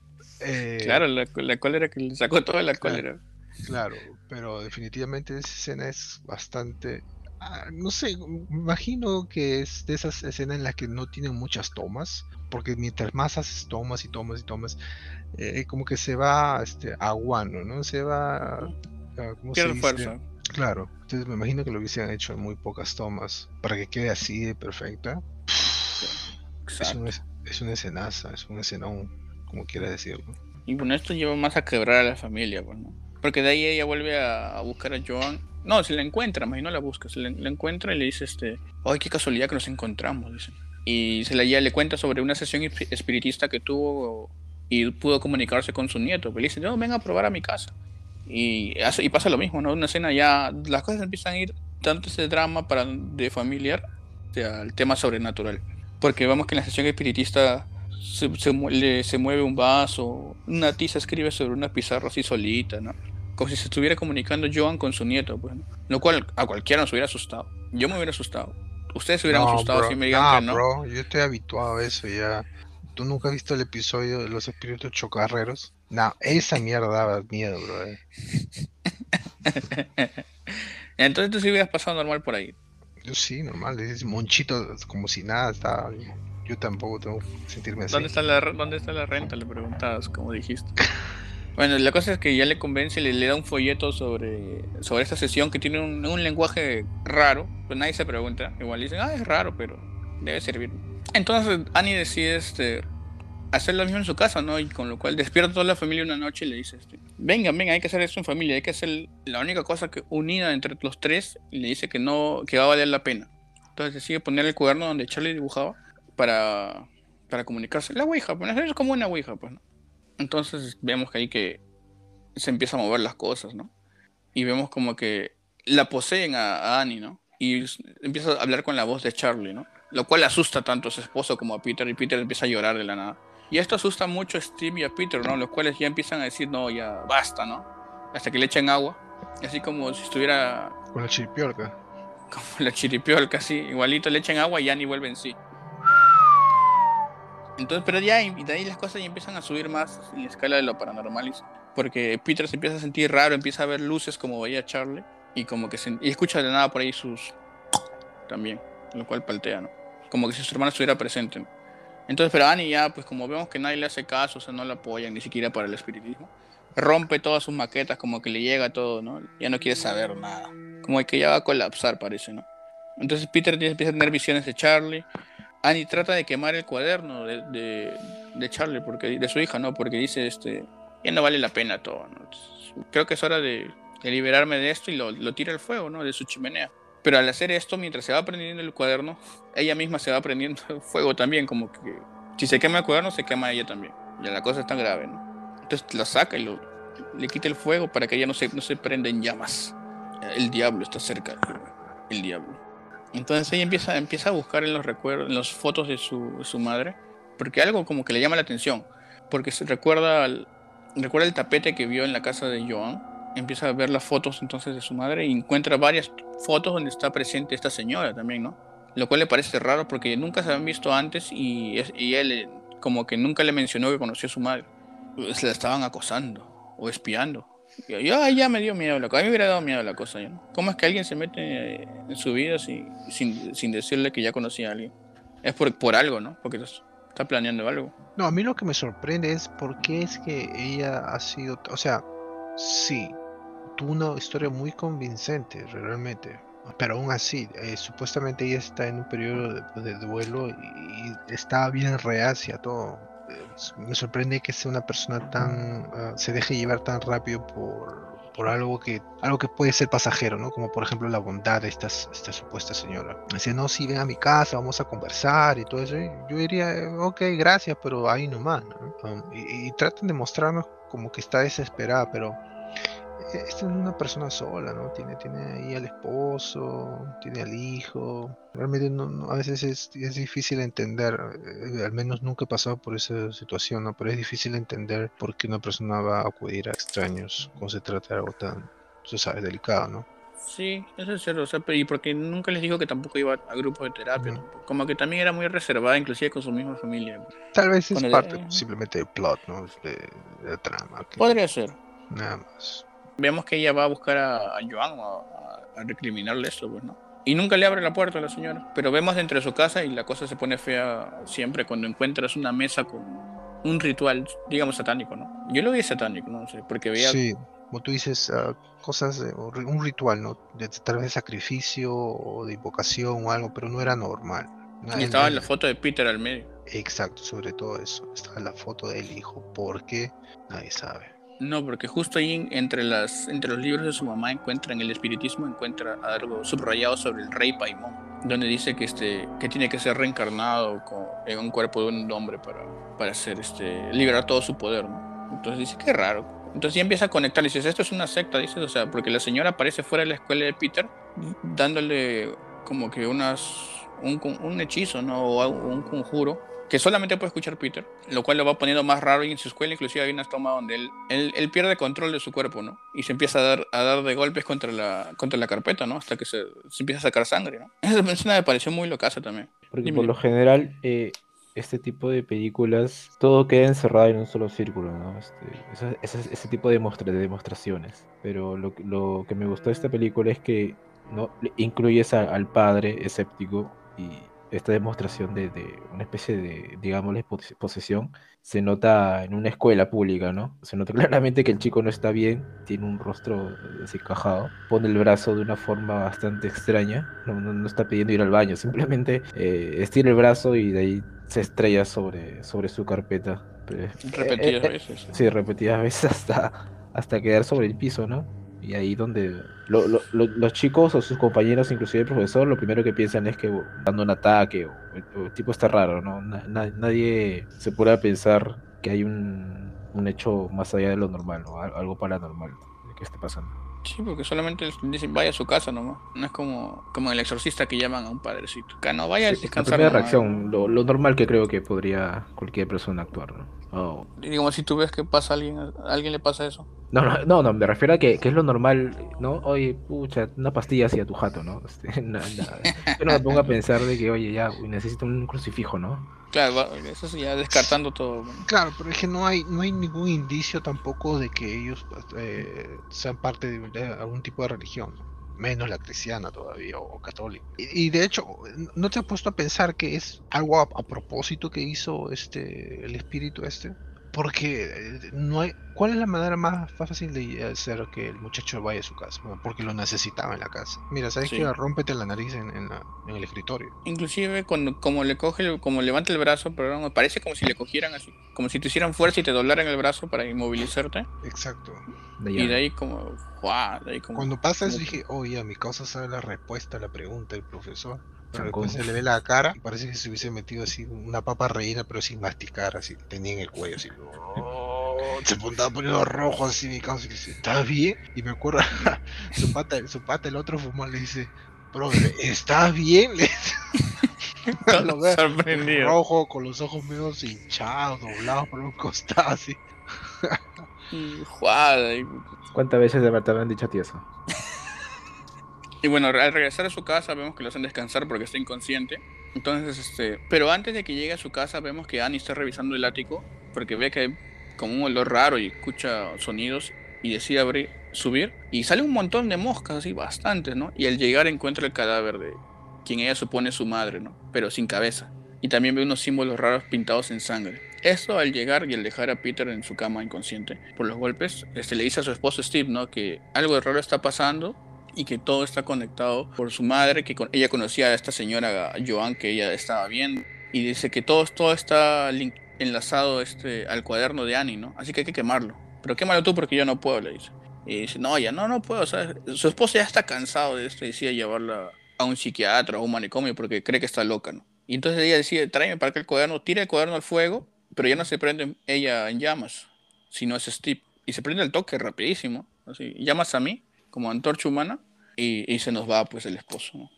Eh, claro, la, cólera que le sacó toda la cólera. Claro, pero definitivamente esa escena es bastante. Ah, no sé, me imagino que es de esas escenas en las que no tienen muchas tomas, porque mientras más haces tomas y tomas y tomas, eh, como que se va este, aguando, ¿no? Se va Ah, fuerza. Claro, entonces me imagino que lo hubiesen hecho en muy pocas tomas para que quede así de perfecta. Es, un, es una escenaza, es un escenón, como quiera decirlo. Y bueno, esto lleva más a quebrar a la familia, pues, Porque de ahí ella vuelve a, buscar a Joan. No, se la encuentra, más no la busca, se la, encuentra y le dice, este, ay, qué casualidad que nos encontramos, dice. Y se la, ella le cuenta sobre una sesión espiritista que tuvo y pudo comunicarse con su nieto. Le dice, no, ven a probar a mi casa. Y, y pasa lo mismo, ¿no? Una escena ya, las cosas empiezan a ir tanto ese drama para, de familiar al tema sobrenatural. Porque vemos que en la sesión espiritista se, se, se, mueve un vaso, una tiza escribe sobre una pizarra así solita, ¿no? Como si se estuviera comunicando Joan con su nieto, pues, Lo cual a cualquiera nos hubiera asustado. Yo me hubiera asustado. Ustedes se hubieran asustado si me digan que no. Bro, yo estoy habituado a eso ya. ¿Tú nunca has visto el episodio de los espíritus chocarreros? No, esa mierda daba miedo, bro. Eh. *laughs* Entonces tú sí hubieras pasado normal por ahí. Yo sí, normal. Es monchito como si nada estaba. Yo tampoco tengo que sentirme así. ¿Dónde está la, dónde está la renta? Le preguntabas, como dijiste. *laughs* Bueno, la cosa es que ya le convence, le, le da un folleto sobre, sobre esta sesión que tiene un, un lenguaje raro. Pues nadie se pregunta. Igual dicen, ah, es raro, pero debe servir. Entonces Annie decide este, hacer lo mismo en su casa, ¿no? Y con lo cual despierta toda la familia una noche y le dice, este, venga, venga, hay que hacer esto en familia, hay que hacer la única cosa que unida entre los tres y le dice que no, que va a valer la pena. Entonces decide poner el cuaderno donde Charlie dibujaba para, para comunicarse. La Ouija, pues es como una Ouija, pues, ¿no? Entonces vemos que ahí que se empieza a mover las cosas, ¿no? Y vemos como que la poseen a, a Annie, ¿no? Y empieza a hablar con la voz de Charlie, ¿no? lo cual asusta tanto a su esposo como a Peter y Peter empieza a llorar de la nada. Y esto asusta mucho a Steve y a Peter, ¿no? Los cuales ya empiezan a decir, no, ya basta, ¿no? Hasta que le echen agua, así como si estuviera... Con la chiripiolca. Como la chiripiolca, sí, igualito le echan agua y ya ni vuelven sí. Entonces, pero ya de ahí las cosas ya empiezan a subir más en la escala de lo paranormal. Porque Peter se empieza a sentir raro, empieza a ver luces como veía Charlie y como que se, y escucha de nada por ahí sus también, lo cual paltea, ¿no? como que si su hermano estuviera presente. Entonces, pero Annie ya, pues como vemos que nadie le hace caso, o sea, no la apoyan ni siquiera para el espiritismo, rompe todas sus maquetas, como que le llega todo, ¿no? Ya no quiere saber nada. Como que ya va a colapsar, parece, ¿no? Entonces Peter empieza a tener visiones de Charlie. Annie trata de quemar el cuaderno de, de, Charlie, porque, de su hija, ¿no? Porque dice, este, ya no vale la pena todo, ¿no? creo que es hora de, de, liberarme de esto y lo, lo tira al fuego, ¿no? De su chimenea. Pero al hacer esto, mientras se va aprendiendo el cuaderno, *laughs* ella misma se va aprendiendo *laughs* fuego también, como que si se quema el cuaderno, se quema ella también. Ya la cosa es tan grave, ¿no? Entonces la saca y le quita el fuego para que ella no se, no se prenda en llamas. El diablo está cerca, el diablo. Entonces ella empieza, empieza a buscar en los recuerdos, en las fotos de su, su madre, porque algo como que le llama la atención, porque se recuerda, recuerda el tapete que vio en la casa de Joan, empieza a ver las fotos entonces de su madre y encuentra varias fotos donde está presente esta señora también, ¿no? Lo cual le parece raro porque nunca se habían visto antes y, y él eh, como que nunca le mencionó que conocía a su madre. Se la estaban acosando o espiando. Y yo, ya me dio miedo la cosa. A mí me hubiera dado miedo la cosa. ¿no? ¿Cómo es que alguien se mete en su vida sin, sin, decirle que ya conocía a alguien? es por, por algo, ¿no? Porque está planeando algo. No, a mí lo que me sorprende es por qué es que ella ha sido, o sea, sí, tuvo una historia muy convincente realmente, pero aún así, eh, supuestamente ella está en un periodo de, duelo y, está bien reacia todo. Eh, me sorprende que sea una persona tan, ah, se deje llevar tan rápido por, por algo que, algo que puede ser pasajero, ¿no? Como por ejemplo la bondad de esta, esta supuesta señora. Dice, no, si ven a mi casa, vamos a conversar y todo eso. Yo diría, ok, gracias, pero ahí nomás, ¿no? Um, y, y de mostrarnos como que está desesperada, pero esta es una persona sola, ¿no? Tiene, tiene ahí al esposo, tiene al hijo. Realmente no, a veces es, es, difícil entender, eh, al menos nunca he pasado por esa situación, ¿no? Pero es difícil entender por qué una persona va a acudir a extraños cuando se trata de algo tan, tú sabes, delicado, ¿no? Sí, eso es cierto, o sea, y porque nunca les dijo que tampoco iba a grupos de terapia, como que también era muy reservada, inclusive con su misma familia. Tal vez es parte simplemente del plot, ¿no? De, la trama. Podría ser. Nada más vemos que ella va a buscar a, Joan a, recriminarle eso, pues, ¿no? Y nunca le abre la puerta a la señora. Pero vemos dentro de su casa y la cosa se pone fea siempre cuando encuentras una mesa con un ritual, digamos, satánico, ¿no? Yo lo vi satánico, no sé, porque veía... Sí, como tú dices, uh, cosas, de, un ritual, ¿no? De, tal vez de sacrificio o de invocación o algo, pero no era normal. y estaba la foto de Peter al medio. Exacto, sobre todo eso. Estaba la foto del hijo, porque nadie sabe. No, porque justo ahí entre, las, entre los libros de su mamá encuentra en el espiritismo encuentra algo subrayado sobre el rey Paimon, donde dice que este que tiene que ser reencarnado en un cuerpo de un hombre para, para hacer este liberar todo su poder, Entonces dice que raro. Entonces ya empieza a conectar dices, esto es una secta, dices, o sea, porque la señora aparece fuera de la escuela de Peter dándole como que unas un, un hechizo, ¿no? O un conjuro que solamente puede escuchar Peter, lo cual lo va poniendo más raro y en su escuela inclusive hay una toma donde él, él, pierde control de su cuerpo, ¿no? Y se empieza a dar, a dar de golpes contra la, contra la carpeta, ¿no? Hasta que se, se empieza a sacar sangre, ¿no? Esa escena me pareció muy locaza también. Porque por lo general, eh, este tipo de películas, todo queda encerrado en un solo círculo, ¿no? Este, ese, ese, tipo de, de demostraciones. Pero lo, lo, que me gustó de esta película es que no incluyes al padre escéptico y esta demostración de, una especie de, digámosle, posesión, se nota en una escuela pública, ¿no? Se nota *laughs* claramente que el chico no está bien, tiene un rostro desencajado, pone el brazo de una forma bastante extraña, no, no, está pidiendo ir al baño, simplemente eh, estira el brazo y de ahí se estrella sobre, sobre su carpeta. Repetidas eh, eh, veces. Sí, repetidas veces *laughs* hasta, hasta quedar sobre el piso, ¿no? Y ahí donde los chicos o sus compañeros, inclusive el profesor, lo primero que piensan es que dando un ataque o, el tipo está raro, ¿no? nadie se puede pensar que hay un, un, hecho más allá de lo normal, o algo paranormal que esté pasando. Sí, porque solamente dicen vaya a su casa nomás. No es como, como el exorcista que llaman a un padrecito. Que no vaya a descansar. La reacción, lo, lo, normal que creo que podría cualquier persona actuar, ¿no? Y digamos, si tú ves que pasa a alguien, a alguien le pasa eso. No, no, no, no me refiero a que, que, es lo normal, ¿no? Oye, pucha, una pastilla hacia tu jato, ¿no? *laughs* Este, no, Yo no me pongo a pensar de que, oye, ya, necesito un crucifijo, ¿no? Claro, eso sí, ya descartando todo. Claro, pero es que no hay, no hay ningún indicio tampoco de que ellos eh, sean parte de, algún tipo de religión, menos la cristiana todavía o, católica. Y, de hecho, ¿no te has puesto a pensar que es algo a, a propósito que hizo este el espíritu este? Porque eh, no hay. ¿Cuál es la manera más fácil de hacer que el muchacho vaya a su casa? porque lo necesitaba en la casa. Mira, ¿sabes que qué? Rómpete la nariz en, el escritorio. Inclusive cuando como le coge, como levanta el brazo, pero me parece como si le cogieran así, como si te hicieran fuerza y te doblaran el brazo para inmovilizarte. Exacto. y de ahí como, Cuando pasa eso dije, oye, a mi causa sabe la respuesta a la pregunta del profesor. Pero después se le ve la cara y parece que se hubiese metido así una papa rellena, pero sin masticar, así, tenía en el cuello, así. Oh, se estaba poniendo rojo así mi causa y dice, ¿estás bien? Y me acuerdo, *laughs* su pata, su pata, el otro fumó, le dice, bro, ¿estás bien? *laughs* *laughs* Lo ve sorprendido. rojo, con los ojos medio hinchados, doblados por un costado, así. ¿Cuántas veces de verdad me han dicho a ti eso? Y bueno, al regresar a su casa vemos que lo hacen descansar porque está inconsciente. Entonces, este, pero antes de que llegue a su casa vemos que Annie está revisando el ático porque ve que hay como un olor raro y escucha sonidos y decide abrir, subir y sale un montón de moscas, así bastantes, ¿no? Y al llegar encuentra el cadáver de quien ella supone su madre, ¿no? Pero sin cabeza. y también ve unos símbolos raros pintados en sangre. Esto al llegar y al dejar a Peter en su cama inconsciente por los golpes, este, le dice a su esposo Steve, ¿no? Que algo de raro está pasando y que todo está conectado por su madre, que ella conocía a esta señora Joan que ella estaba viendo y dice que todo, todo está enlazado este, al cuaderno de Annie, ¿no? Así que hay que quemarlo. Pero quémalo tú porque yo no puedo, le dice. Y dice, no, ya no, no puedo. Su esposa ya está cansado de esto y decide llevarla a un psiquiatra o un manicomio porque cree que está loca, ¿no? Y entonces ella decide, tráeme para que el cuaderno, tira el cuaderno al fuego, pero ya no se prende ella en llamas, sino es Steve. Y se prende el toque rapidísimo, así, llamas a mí, como antorcha humana, y, se nos va pues el esposo, ¿no?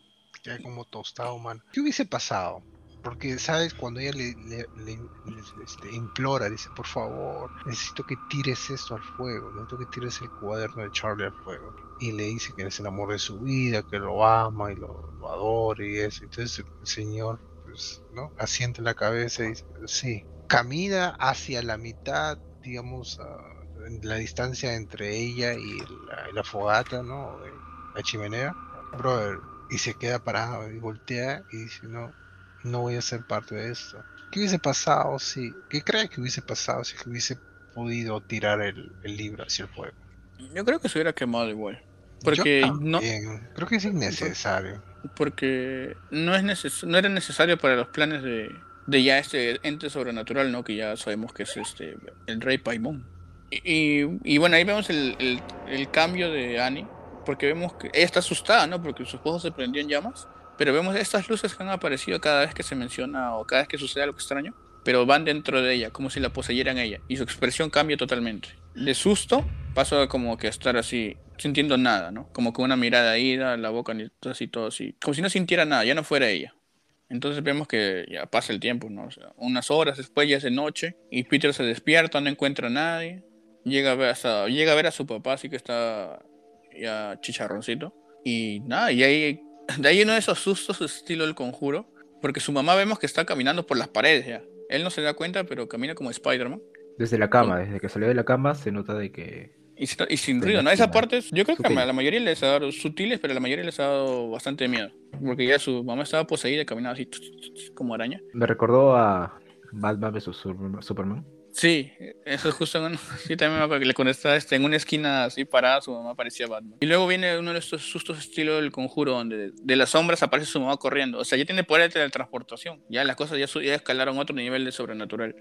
Ya como tostado, man. ¿Qué hubiese pasado? Porque, ¿sabes? Cuando ella le, este, implora, dice, por favor, necesito que tires esto al fuego, necesito que tires el cuaderno de Charlie al fuego. Y le dice que es el amor de su vida, que lo ama y lo, adora y eso. Entonces el Señor, pues, ¿no? Asiente la cabeza y dice, sí. Camina hacia la mitad, digamos, la distancia entre ella y la, fogata, ¿no? La chimenea. Brother, y se queda parado y voltea y dice, no, no voy a ser parte de esto. ¿Qué hubiese pasado si, qué crees que hubiese pasado si hubiese podido tirar el, libro hacia el fuego? Yo creo que se hubiera quemado igual. Porque no. Creo que es innecesario. Porque no, es no era necesario para los planes de, de ya este ente sobrenatural, ¿no? Que ya sabemos que es este el rey Paimon. Y, y, bueno, ahí vemos el, el, el, cambio de Annie, porque vemos que ella está asustada, ¿no? Porque su esposo se prendió en llamas pero vemos estas luces que han aparecido cada vez que se menciona o cada vez que sucede algo extraño, pero van dentro de ella, como si la poseyeran ella, y su expresión cambia totalmente. De susto pasa como que a estar así, sintiendo nada, ¿no? Como con una mirada ida, la boca así, todo así, como si no sintiera nada, ya no fuera ella. Entonces vemos que ya pasa el tiempo, ¿no? unas horas después ya es de noche y Peter se despierta, no encuentra a nadie, llega a ver a, llega a, ver a su papá, así que está ya chicharroncito. Y nada, y ahí de ahí uno de esos sustos estilo el conjuro, porque su mamá vemos que está caminando por las paredes ya. Él no se da cuenta, pero camina como Spider-Man. Desde la cama, desde que salió de la cama se nota de que... Y, sin ruido, ¿no? Esas partes, yo creo que a la mayoría les ha dado sutiles, pero a la mayoría les ha dado bastante miedo. Porque ya su mamá estaba poseída y caminaba así como araña. Me recordó a Batman vs Superman. Sí, eso es justo *laughs* sí, también me acuerdo que le conectaba este, en una esquina así parada, su mamá parecía Batman. Y luego viene uno de estos sustos estilo del conjuro, donde de las sombras aparece su mamá corriendo. O sea, ya tiene poder de teletransportación. Ya las cosas ya, ya escalaron a otro nivel de sobrenatural.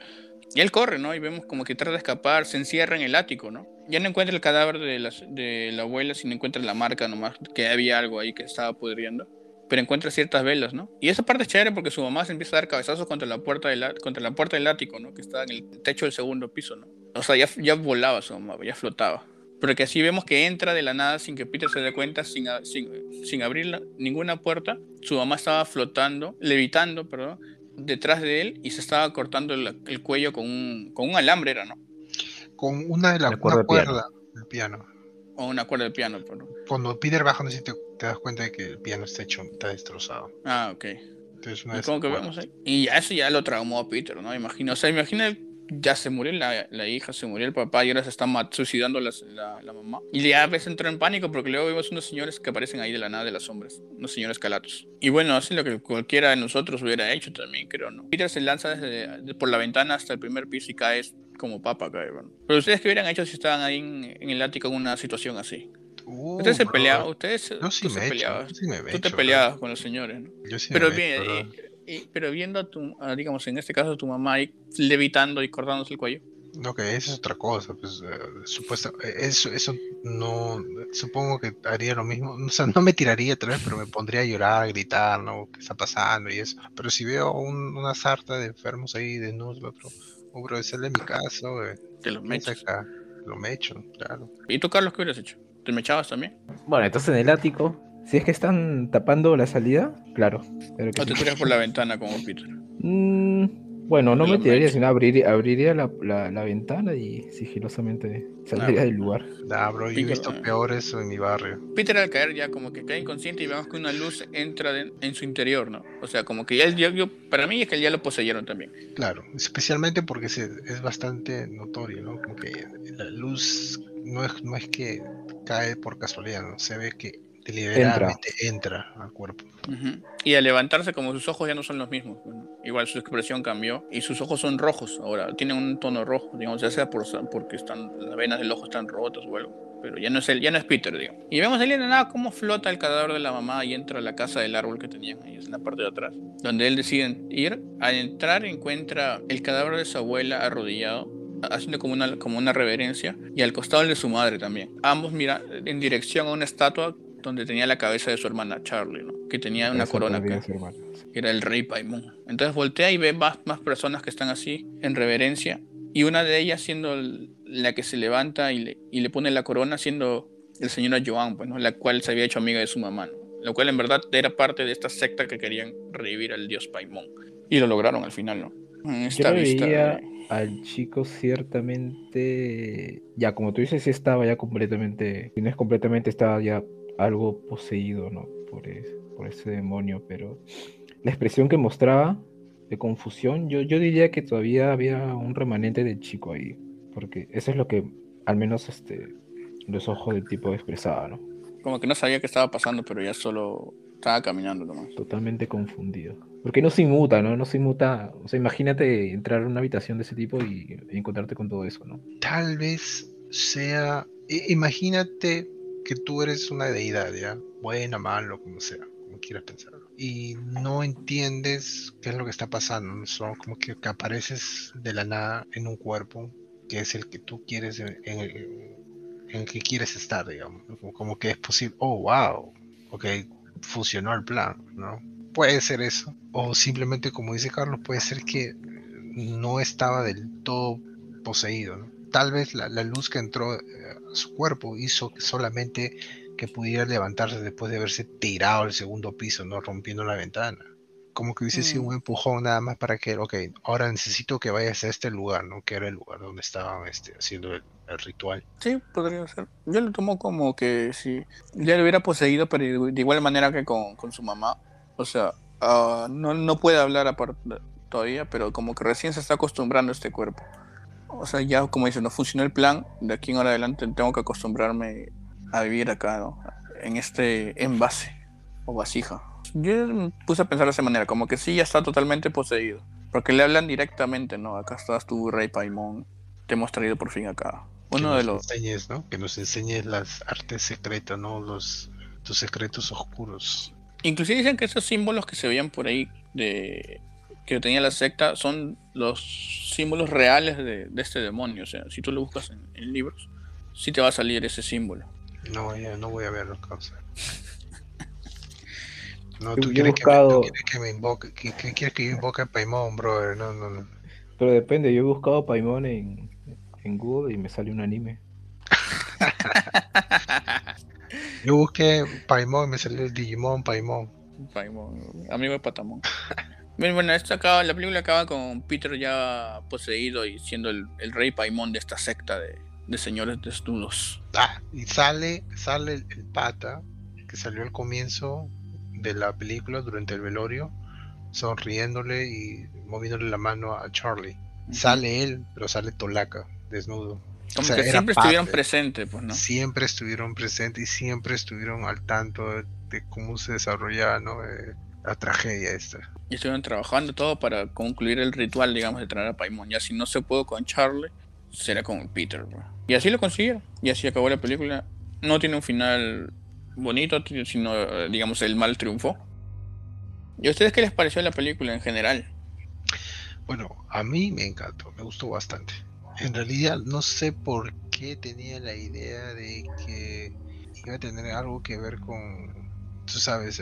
Y él corre, ¿no? Y vemos como que trata de escapar, se encierra en el ático, ¿no? Ya no encuentra el cadáver de la, de la abuela, sino encuentra la marca nomás, que había algo ahí que estaba pudriendo pero encuentra ciertas velas, ¿no? Y esa parte es chévere porque su mamá se empieza a dar cabezazos contra la puerta del, contra la puerta del ático, ¿no? Que está en el techo del segundo piso, ¿no? O sea, ya, ya volaba su mamá, ya flotaba. Pero que así vemos que entra de la nada sin que Peter se dé cuenta, sin, sin, sin abrir ninguna puerta. Su mamá estaba flotando, levitando, perdón, detrás de él y se estaba cortando el, cuello con un, con un alambre, ¿era, ¿no? Con una de las cuerdas del piano. O una cuerda de piano, perdón. Cuando Peter baja, no sé si te, das cuenta de que el piano está hecho, está destrozado. Ah, ok. Entonces, una ¿Y que vemos ahí? Y ya eso ya lo traumó a Peter, ¿no? Imagino, o sea, imagina ya se murió la, la, hija, se murió el papá y ahora se está suicidando la, la, mamá. Y ya a veces entró en pánico porque luego vemos unos señores que aparecen ahí de la nada de las sombras, unos señores calatos. Y bueno, así lo que cualquiera de nosotros hubiera hecho también, creo, ¿no? Peter se lanza desde, por la ventana hasta el primer piso y cae como papa, cae, bueno. Pero ustedes qué hubieran hecho si estaban ahí en, el ático en una situación así. Uh, ustedes se peleaban, ustedes, no, sí me peleabas. tú te peleabas con los señores, ¿no? Yo sí pero bien, pero viendo a tu, digamos, en este caso a tu mamá ahí levitando y cortándose el cuello. No, que eso es otra cosa, pues eh, supuesto, eh, eso, eso no, supongo que haría lo mismo, *laughs* o sea, no me tiraría tal vez, pero me pondría a llorar, a gritar, ¿no? ¿Qué está pasando? Y eso, pero si veo una sarta de enfermos ahí de otro, bro, ese es mi caso, eh, te lo mecho. Lo mecho, claro. ¿Y tú, Carlos, qué hubieras hecho? ¿Te mechabas también? Bueno, entonces en el ático, si es que están tapando la salida, claro. o te tiras por la ventana como Peter. Mm, bueno, no me tiraría, sino abriría, abriría la, la, ventana y sigilosamente saldría del lugar. Nah, bro, yo he visto peor eso en mi barrio. Peter al caer ya como que cae inconsciente y vemos que una luz entra en su interior, ¿no? O sea, como que ya, ya yo, para mí es que ya lo poseyeron también. Claro, especialmente porque se, es bastante notorio, ¿no? Como que la luz no es, no es que cae por casualidad, ¿no? Se ve que deliberadamente entra, al cuerpo. Ujú. Y al levantarse, como sus ojos ya no son los mismos, igual su expresión cambió y sus ojos son rojos ahora, tienen un tono rojo, digamos, ya sea por, porque están, las venas del ojo están rotas o algo. Pero ya no es él, ya no es Peter, digamos. Y vemos ahí de nada cómo flota el cadáver de la mamá y entra a la casa del árbol que tenían ahí, en la parte de atrás. Donde él decide ir. Al entrar encuentra el cadáver de su abuela arrodillado haciendo como una, como una reverencia, y al costado el de su madre también. Ambos miran en dirección a una estatua donde tenía la cabeza de su hermana Charlie, ¿no? que tenía una Esa corona que, era el rey Paimon. Entonces voltea y ve más, más personas que están así en reverencia, y una de ellas siendo la que se levanta y le, y le pone la corona, siendo el señora Joan, pues, ¿no? la cual se había hecho amiga de su mamá, ¿no? lo cual en verdad era parte de esta secta que querían revivir al dios Paimon. Y lo lograron al final, ¿no? En Yo esta le vista veía al chico ciertamente, ya como tú dices, sí estaba ya completamente, no es completamente, estaba ya algo poseído, ¿no? Por, es- por ese demonio, pero la expresión que mostraba de confusión, yo, yo diría que todavía había un remanente del chico ahí, porque eso es lo que al menos este, los ojos del tipo expresaba, ¿no? como que no sabía qué estaba pasando, pero ya solo estaba caminando nomás. Totalmente confundido. Porque no se inmuta, ¿no? No se inmuta. O sea, imagínate entrar a una habitación de ese tipo y, y encontrarte con todo eso, ¿no? Tal vez sea. Imagínate que tú eres una deidad, ¿ya? Buena, malo, como sea, como quieras pensarlo. Y no entiendes qué es lo que está pasando. Solo como que, apareces de la nada en un cuerpo que es el que tú quieres, en, en el, que quieres estar, digamos. como que es posible. Oh, wow. Ok, funcionó el plan, ¿no? Puede ser eso. O simplemente, como dice Carlos, puede ser que no estaba del todo poseído. ¿no? Tal vez la, la luz que entró eh, a su cuerpo hizo que solamente que pudiera levantarse después de haberse tirado al segundo piso, no rompiendo la ventana. Como que hubiese sido Mm. un empujón nada más para que, ok, ahora necesito que vayas a este lugar, ¿no? Que era el lugar donde estaban este, haciendo el, el ritual. Sí, podría ser. Yo lo tomo como que si ya lo hubiera poseído, pero de igual manera que con, con su mamá. O sea, ah, no, no puede hablar aparte todavía, pero como que recién se está acostumbrando a este cuerpo. O sea, ya como dice, no funcionó el plan, de aquí en ahora adelante tengo que acostumbrarme a vivir acá, ¿no? En este envase o vasija. Yo me puse a pensar de esa manera, como que sí ya está totalmente poseído. Porque le hablan directamente, ¿no? Acá estás tú, Rey Paimon, te hemos traído por fin acá. Uno de los... enseñes, ¿no? Que nos enseñes las artes secretas, ¿no? Los tus secretos oscuros. Inclusive dicen que esos símbolos que se veían por ahí de que tenía la secta son los símbolos reales de, de este demonio. O sea, si tú lo buscas en, en libros, sí te va a salir ese símbolo. No, ya no voy a verlo, causa. *laughs* No, Yo- tú quieres, buscado- que me, tú quieres que me invoque, que, que quieres que yo invoque a Paimon, brother. No, no, no. Pero depende, yo he buscado Paimon en, en Google y me sale un anime. *laughs* Yo busqué Paimon y me salió el Digimon Paimon. Paimon, amigo de Patamón. *laughs* Bueno, esto acaba, la película acaba con Peter ya poseído y siendo el, el rey Paimon de esta secta de, de señores desnudos. Ah, y sale, sale el, el pata que salió al comienzo de la película durante el velorio, sonriéndole y moviéndole la mano a Charlie. Sale él, pero sale Tolaca, desnudo. Como O sea, que siempre estuvieron presentes, pues, ¿no? Siempre estuvieron presentes y siempre estuvieron al tanto de, de cómo se desarrollaba ¿no? Eh, la tragedia esta. Y estuvieron trabajando todo para concluir el ritual, digamos, de traer a Paimon. Ya si no se pudo con Charlie, será con Peter. bro. Y así lo consiguieron. Y así acabó la película. No tiene un final bonito, sino, eh, digamos, el mal triunfó. ¿Y a ustedes qué les pareció la película en general? Bueno, a mí me encantó, me gustó bastante. En realidad no sé por qué tenía la idea de que iba a tener algo que ver con, tú sabes,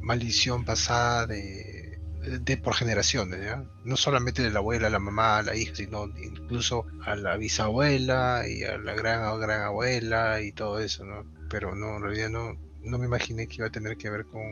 maldición pasada de, de por generaciones, ¿ya? No solamente de la abuela, la mamá, la hija, sino incluso a la bisabuela y a la gran gran abuela y todo eso, ¿no? Pero no, en realidad no, no me imaginé que iba a tener que ver con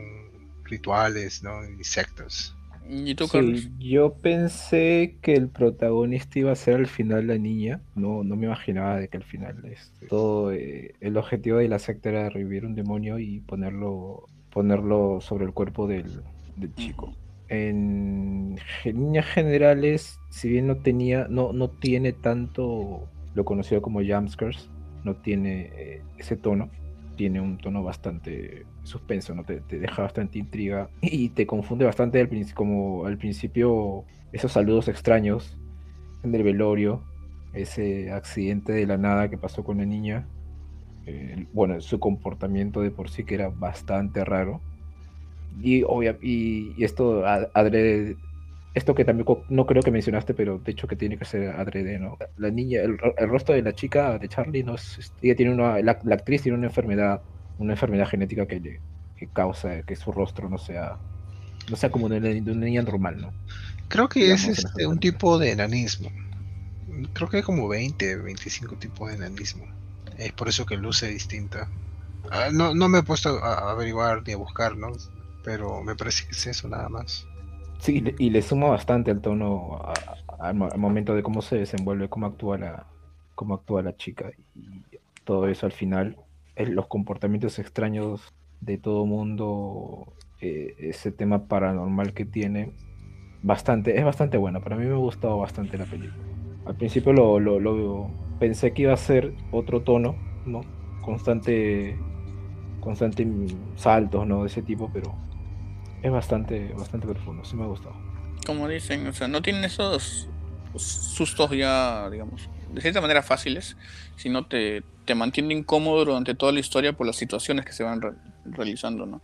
rituales, ¿no? Y sectas. ¿Y tú? Sí, yo pensé que el protagonista iba a ser al final la niña. No, no me imaginaba de que al final este, todo eh, el objetivo de la secta era revivir un demonio y ponerlo, ponerlo sobre el cuerpo del, del chico. En líneas generales, si bien no tenía, no, no tiene tanto lo conocido como jumpscares, no tiene eh, ese tono. tiene un tono bastante suspenso, ¿no? Te, te deja bastante intriga *laughs* y te confunde bastante al principio, como al principio esos saludos extraños en el velorio, ese accidente de la nada que pasó con la niña, eh, bueno, su comportamiento de por sí que era bastante raro. Y, obvia, y, y esto adrede, esto que también no creo que mencionaste, pero de hecho que tiene que ser adrede, ¿no? La niña, el, el rostro de la chica, de Charlie, no es, ella tiene una, la, la actriz tiene una enfermedad, una enfermedad genética que, le, que causa que su rostro no sea, no sea como de, de una niña normal, ¿no? Creo que digamos, es este, un tipo de enanismo. Creo que hay como 20, 25 tipos de enanismo. Es por eso que luce distinta. Ah, no, no me he puesto a, a averiguar ni a buscar, ¿no? Pero me parece que es eso nada más. Sí, y le- suma bastante el tono al, mo- al momento de cómo se desenvuelve, cómo actúa la, cómo actúa la chica y todo eso al final, eh, los comportamientos extraños de todo mundo, eh, ese tema paranormal que tiene, bastante, es bastante bueno. Para mí me ha gustado bastante la película. Al principio lo, lo- lo- pensé que iba a ser otro tono, ¿no? Constante, constante saltos, ¿no? De ese tipo, pero es bastante, bastante profundo, sí me ha gustado. Como dicen, o sea, no tienen esos sustos ya, digamos, de cierta manera fáciles, sino te, te mantiene incómodo durante toda la historia por las situaciones que se van re- realizando, ¿no?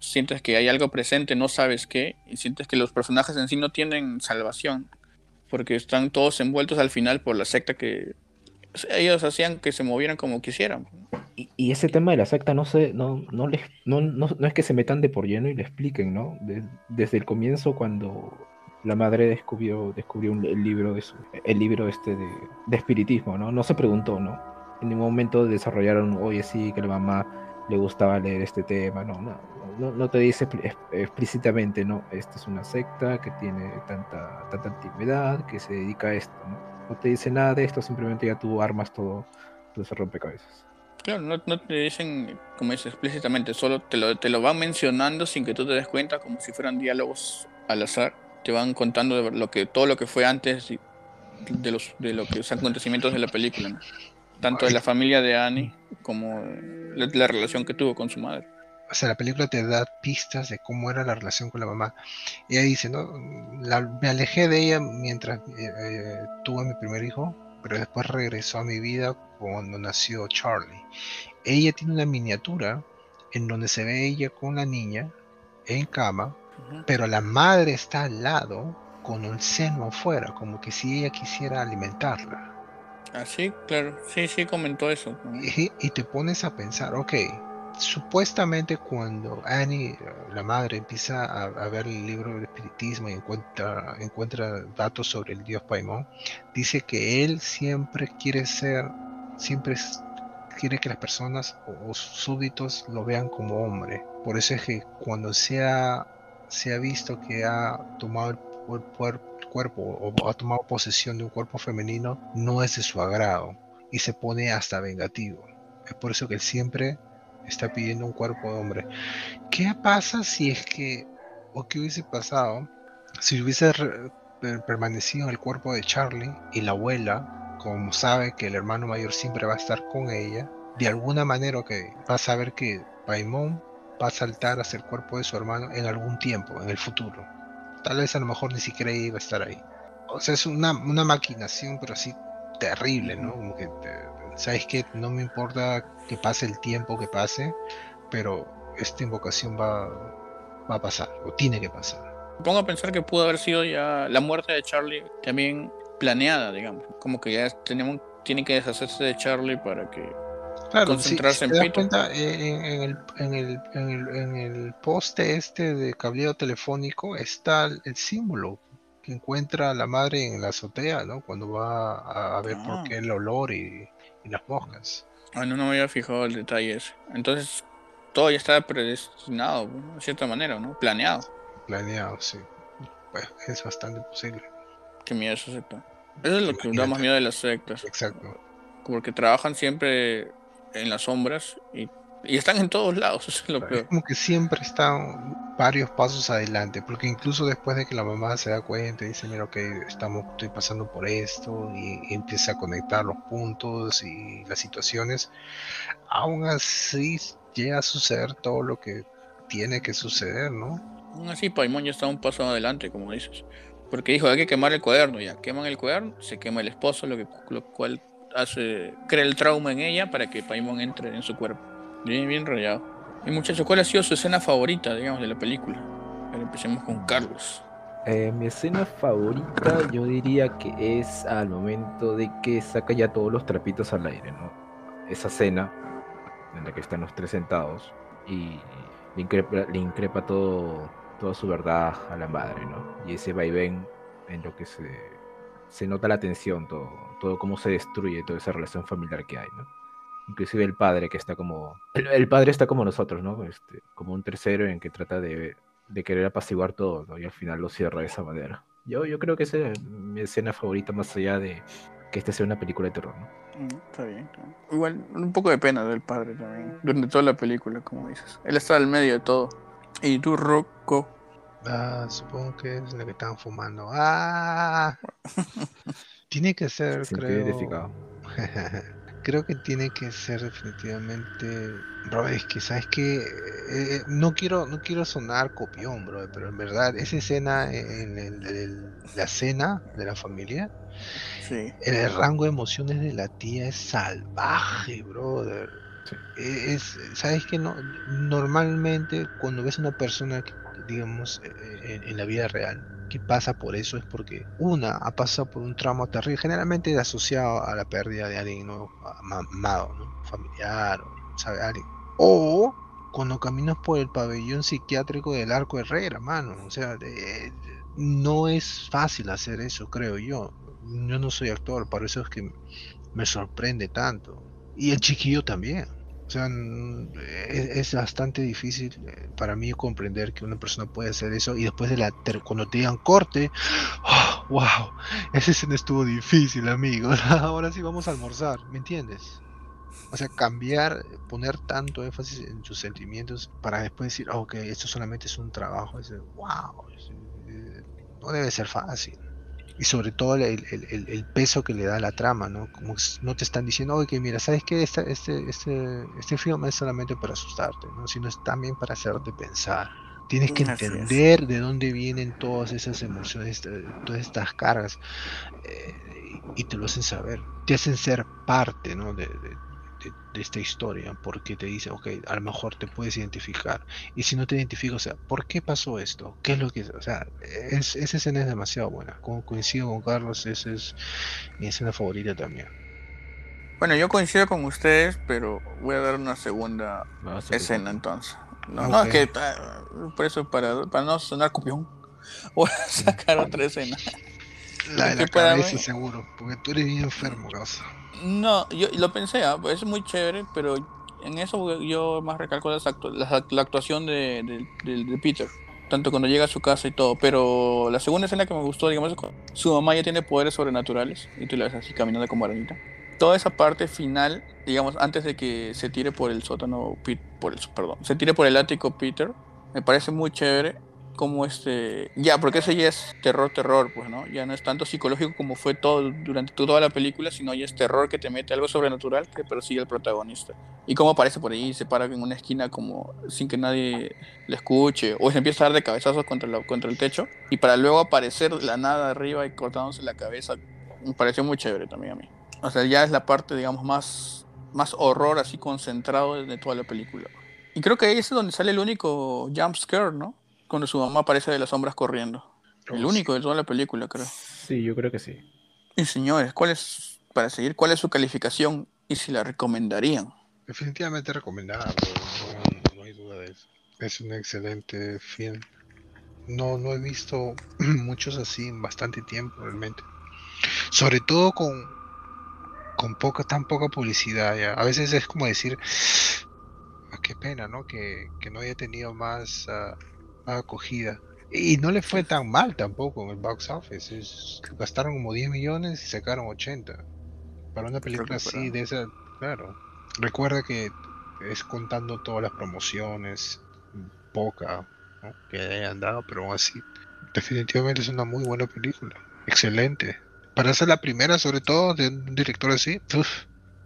Sientes que hay algo presente, no sabes qué, y sientes que los personajes en sí no tienen salvación, porque están todos envueltos al final por la secta que ellos hacían que se movieran como quisieran. Y, ese tema de la secta no se, no, no, les, no, no, no es que se metan de por lleno y le expliquen, ¿no? De- desde el comienzo cuando la madre descubrió, descubrió un- el libro de su, el libro este de, de espiritismo, ¿no? No se preguntó, ¿no? En ningún momento desarrollaron, oye, sí, que la mamá le gustaba leer este tema, no, no, no, te dice expl- ex- explícitamente, ¿no? Esta es una secta que tiene tanta, tanta antigüedad, que se dedica a esto, ¿no? No te dice nada de esto, simplemente ya tú armas todo, todo ese rompecabezas. Claro, no, no te dicen, como dices, explícitamente, solo te lo, te lo van mencionando sin que tú te des cuenta, como si fueran diálogos al azar. Te van contando de lo que, todo lo que fue antes y de los, de lo que los acontecimientos de la película, ¿no? Tanto de la familia de Annie como la, la relación que tuvo con su madre. O sea, la película te da pistas de cómo era la relación con la mamá. Ella dice, ¿no? La- me alejé de ella mientras eh, eh, tuve mi primer hijo, pero después regresó a mi vida cuando nació Charlie. Ella tiene una miniatura en donde se ve ella con la niña en cama, pero la madre está al lado con un seno afuera, como que si ella quisiera alimentarla. Ah, sí, claro, sí, sí comentó eso. Y, y te pones a pensar, ok, supuestamente cuando Annie, la madre, empieza a, ver el libro del espiritismo y encuentra, encuentra datos sobre el dios Paimon, dice que él siempre quiere ser, siempre quiere que las personas o, o súbditos lo vean como hombre. Por eso es que cuando se ha, se ha visto que ha tomado el, cuer- cuer- cuerpo o ha tomado posesión de un cuerpo femenino, no es de su agrado y se pone hasta vengativo. Es por eso que él siempre está pidiendo un cuerpo de hombre. ¿Qué pasa si es que, o qué hubiese pasado, si hubiese permanecido en el cuerpo de Charlie y la abuela, como sabe que el hermano mayor siempre va a estar con ella, de alguna manera que va a saber que Paimon va a saltar hacia el cuerpo de su hermano en algún tiempo, en el futuro. Tal vez a lo mejor ni siquiera iba a estar ahí. O sea, es una, una maquinación, pero así terrible, ¿no? Como que, ¿sabes qué? No me importa que pase el tiempo que pase, pero esta invocación va, va a pasar, o tiene que pasar. Pongo a pensar que pudo haber sido ya la muerte de Charlie también planeada, digamos. Como que ya tenemos, tienen que deshacerse de Charlie para que Claro, Concentrarse si, en te das Pito. cuenta, eh, en, en el, en, el, en, el, en el poste este de cableado telefónico está el, el símbolo que encuentra la madre en la azotea, ¿no? Cuando va a, a ver Ah. por qué el olor y, y las moscas. Ah, no, no me había fijado el detalle ese. Entonces, todo ya estaba predestinado, ¿no? de cierta manera, ¿no? Planeado. Planeado, sí. Pues es bastante posible. Qué miedo esa secta. Eso es lo que da más miedo de las sectas. Exacto. Porque trabajan siempre en las sombras y Y están en todos lados, *laughs* eso es lo peor. Como que siempre están varios pasos adelante, porque incluso después de que la mamá se da cuenta y dice, mira, ok, estamos, estoy pasando por esto, y, empieza a conectar los puntos y las situaciones, aún así llega a suceder todo lo que tiene que suceder, ¿no? Aún así, Paimon ya está un paso adelante, como dices. Porque dijo, hay que quemar el cuaderno, ya queman el cuaderno, se quema el esposo, lo, que, lo cual hace, crea el trauma en ella para que Paimon entre en su cuerpo. Bien, bien rayado. Y muchachos, ¿cuál ha sido su escena favorita, digamos, de la película? Empecemos con Carlos. Eh, mi escena favorita yo diría que es al momento de que saca ya todos los trapitos al aire, ¿no? Esa escena en la que están los tres sentados y le increpa, le increpa todo, toda su verdad a la madre, ¿no? Y ese vaivén en lo que se, se nota la tensión, todo, todo cómo se destruye toda esa relación familiar que hay, ¿no? Inclusive el padre que está como, el, padre está como nosotros, ¿no? Este, como un tercero en que trata de, de querer apaciguar todo, ¿no? Y al final lo cierra de esa manera. Yo, yo creo que esa es mi escena favorita más allá de que esta sea una película de terror, ¿no? Mm, está bien, Igual, un poco de pena del padre también, durante toda la película, como dices. Él está al medio de todo. ¿Y tú, Rocco? Ah, supongo que es la que estaban fumando. ¡Ah! *laughs* Tiene que ser, creo. *laughs* Creo que tiene que ser definitivamente bro es que sabes que eh, eh, no quiero no quiero sonar copión bro pero en verdad esa escena en, la cena de la familia sí. el rango de emociones de la tía es salvaje brother e, es sabes que no normalmente cuando ves a una persona digamos eh, en la vida real que pasa por eso es porque una ha pasado por un trauma terrible, generalmente asociado a la pérdida de alguien ¿no? amado, familiar, ¿sabe? Alguien. O cuando caminas por el pabellón psiquiátrico del Arco Herrera, mano. O sea, no es fácil hacer eso, creo yo. Yo no soy actor, por eso es que me sorprende tanto. Y el chiquillo también. O sea, es, bastante difícil eh, para mí comprender que una persona puede hacer eso y después de la cuando te digan corte, wow, ¡oh, ese escena estuvo difícil, amigo. *laughs* Ahora sí vamos a almorzar, ¿me entiendes? O sea, cambiar, poner tanto énfasis en sus sentimientos para después decir, ok, esto solamente es un trabajo, es, wow, eh, no debe ser fácil y sobre todo el, peso que le da la trama, ¿no? Como no te están diciendo, oye, mira, ¿sabes qué? Este, este, este, este film es solamente para asustarte, ¿no? Sino es también para hacerte pensar. Tienes que entender de dónde vienen todas esas emociones, eh, todas estas cargas, eh, y te lo hacen saber. Te hacen ser parte, ¿no? de, de, esta historia porque te dice, ok, a lo mejor te puedes identificar. Y si no te identifico, o sea, ¿por qué pasó esto? ¿Qué es lo que... O sea, es, esa escena es demasiado buena. Como coincido con Carlos, esa es mi escena favorita también. Bueno, yo coincido con ustedes, pero voy a dar una segunda escena entonces. No, es que ah, por eso, para, para no sonar copión, voy a sacar otra escena. *laughs* La de la cabeza, seguro, porque tú eres bien enfermo, casa. No, yo lo pensé, ¿ah? es muy chévere, pero en eso yo más recalco la, actuación de, Peter, tanto cuando llega a su casa y todo. Pero la segunda escena que me gustó, digamos, es cuando su mamá ya tiene poderes sobrenaturales y tú la ves así caminando como arenita. Toda esa parte final, digamos, antes de que se tire por el sótano, por el, perdón, se tire por el ático Peter, me parece muy chévere como este ya porque ese ya es terror terror pues no ya no es tanto psicológico como fue todo durante toda la película sino ya es terror que te mete algo sobrenatural que persigue al protagonista. Y como aparece por ahí se para en una esquina como sin que nadie le escuche o se empieza a dar de cabezazos contra, la, contra el techo y para luego aparecer la nada arriba y cortándose la cabeza me pareció muy chévere también a mí. O sea ya es la parte digamos más más horror así concentrado de toda la película. Y creo que ahí es donde sale el único jump scare no cuando su mamá aparece de las sombras corriendo. el único de toda la película, creo. Sí, yo creo que sí. Y señores, ¿cuál es, para seguir, cuál es su calificación y si la recomendarían? Definitivamente recomendada, no, hay duda de eso. Es un excelente film. No, no he visto *clears throat* muchos así en bastante tiempo, realmente. Sobre todo con, con poca, tan poca publicidad. Ya. A veces es como decir, ah, qué pena, ¿no? Que, no haya tenido más... Ah, acogida. Y no le fue tan mal tampoco en el box office. gastaron como 10 millones y sacaron 80. Para una película así, de esa, claro. Recuerda que es contando todas las promociones, poca que hayan dado, pero aún así, definitivamente es una muy buena película. Excelente. Para ser la primera, sobre todo, de un director así.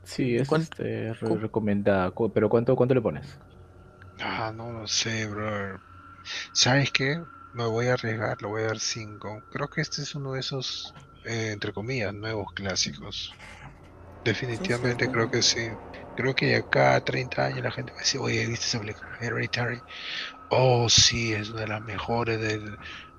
Sí, es este, recomendada. Pero ¿cuánto, ¿cuánto le pones? Ah, no lo sé, bro. ¿Sabes qué? Me voy a arriesgar, lo voy a dar 5. Creo que este es uno de esos, eh, entre comillas, nuevos clásicos. Definitivamente creo que sí. Creo que acá a 30 años la gente va a decir, oye, ¿viste esa película? Hereditary. Oh, sí, es una de las mejores del,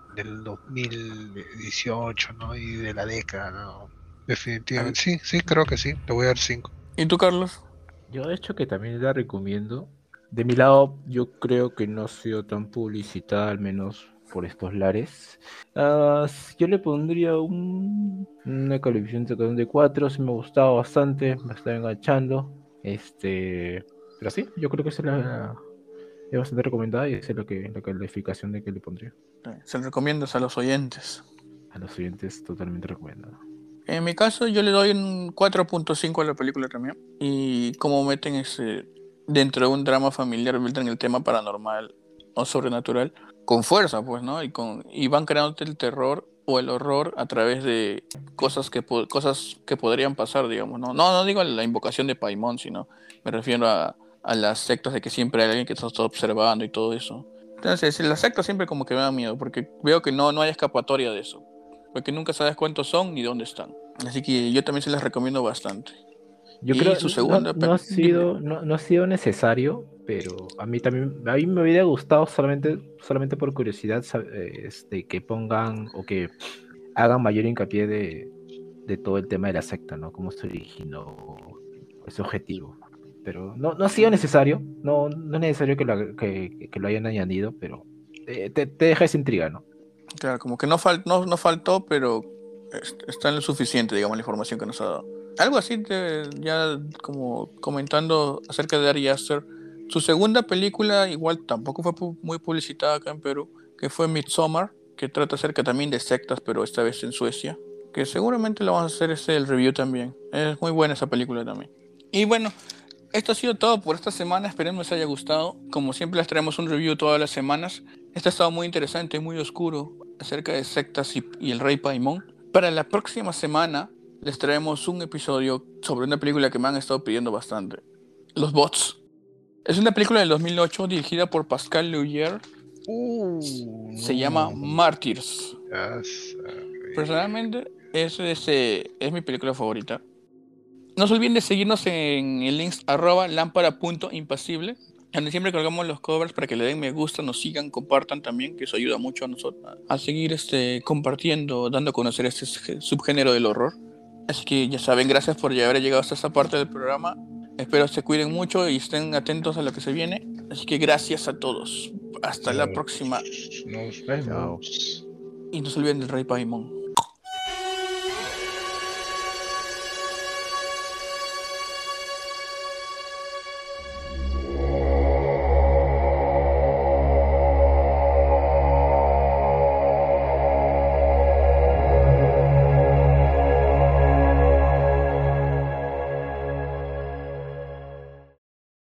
del 2018, ¿no? Y de la década, ¿no? Definitivamente. Sí, sí, creo que sí. Te voy a dar 5. ¿Y tú, Carlos? Yo, de hecho, que también la recomiendo. De mi lado, yo creo que no ha sido tan publicitada, al menos por estos lares. Uh, yo le pondría un, una calificación de 4, si me gustaba bastante, me estaba enganchando. Este, pero sí, yo creo que es, la, es bastante recomendada y esa es lo que, la calificación de que le pondría. Se lo recomiendas a los oyentes. A los oyentes totalmente recomendado. En mi caso yo le doy un 4.5 a la película también. Y como meten ese dentro de un drama familiar, meten el tema paranormal o sobrenatural con fuerza, pues, ¿no? Y, con, y van creándote el terror o el horror a través de cosas que, cosas que podrían pasar, digamos, ¿no? No, no digo la invocación de Paimon, sino me refiero a, a las sectas de que siempre hay alguien que está observando y todo eso. Entonces, las sectas siempre como que me da miedo, porque veo que no, no hay escapatoria de eso. Porque nunca sabes cuántos son ni dónde están. Así que yo también se las recomiendo bastante. Yo creo que su segunda no, ha sido, no, ha sido necesario, pero a mí también, a mí me hubiera gustado solamente, solamente por curiosidad este, que pongan o que hagan mayor hincapié de, de todo el tema de la secta, ¿no? Cómo se originó, ese objetivo. Pero no, no ha sido necesario, no, no es necesario que lo, que, que lo hayan añadido, pero te, te, deja esa intriga, ¿no? Claro, como que no, fal, no, no faltó, pero está en lo suficiente, digamos, la información que nos ha dado. Algo así, ya como comentando acerca de Ari Aster, su segunda película igual tampoco fue muy publicitada acá en Perú, que fue Midsommar, que trata acerca también de sectas, pero esta vez en Suecia, que seguramente lo vamos a hacer ese el review también. Es muy buena esa película también. Y bueno, esto ha sido todo por esta semana, esperemos les haya gustado. Como siempre les traemos un review todas las semanas. Este ha estado muy interesante, muy oscuro, acerca de sectas y, y el rey Paimon. Para la próxima semana les traemos un episodio sobre una película que me han estado pidiendo bastante. Los Bots. Es una película del 2008 dirigida por Pascal Lugier. Uh, Se llama Martyrs. Personalmente, es, eh, es mi película favorita. No se olviden de seguirnos en el link arroba lámpara.impasible, donde siempre colgamos los covers para que le den me gusta, nos sigan, compartan también, que eso ayuda mucho a nosotros a seguir este, compartiendo, dando a conocer este subgénero del horror. Así que ya saben, gracias por haber llegado hasta esta parte del programa. Espero se cuiden mucho y estén atentos a lo que se viene. Así que gracias a todos. Hasta la próxima. Nos vemos. Y no se olviden del Rey Paimon.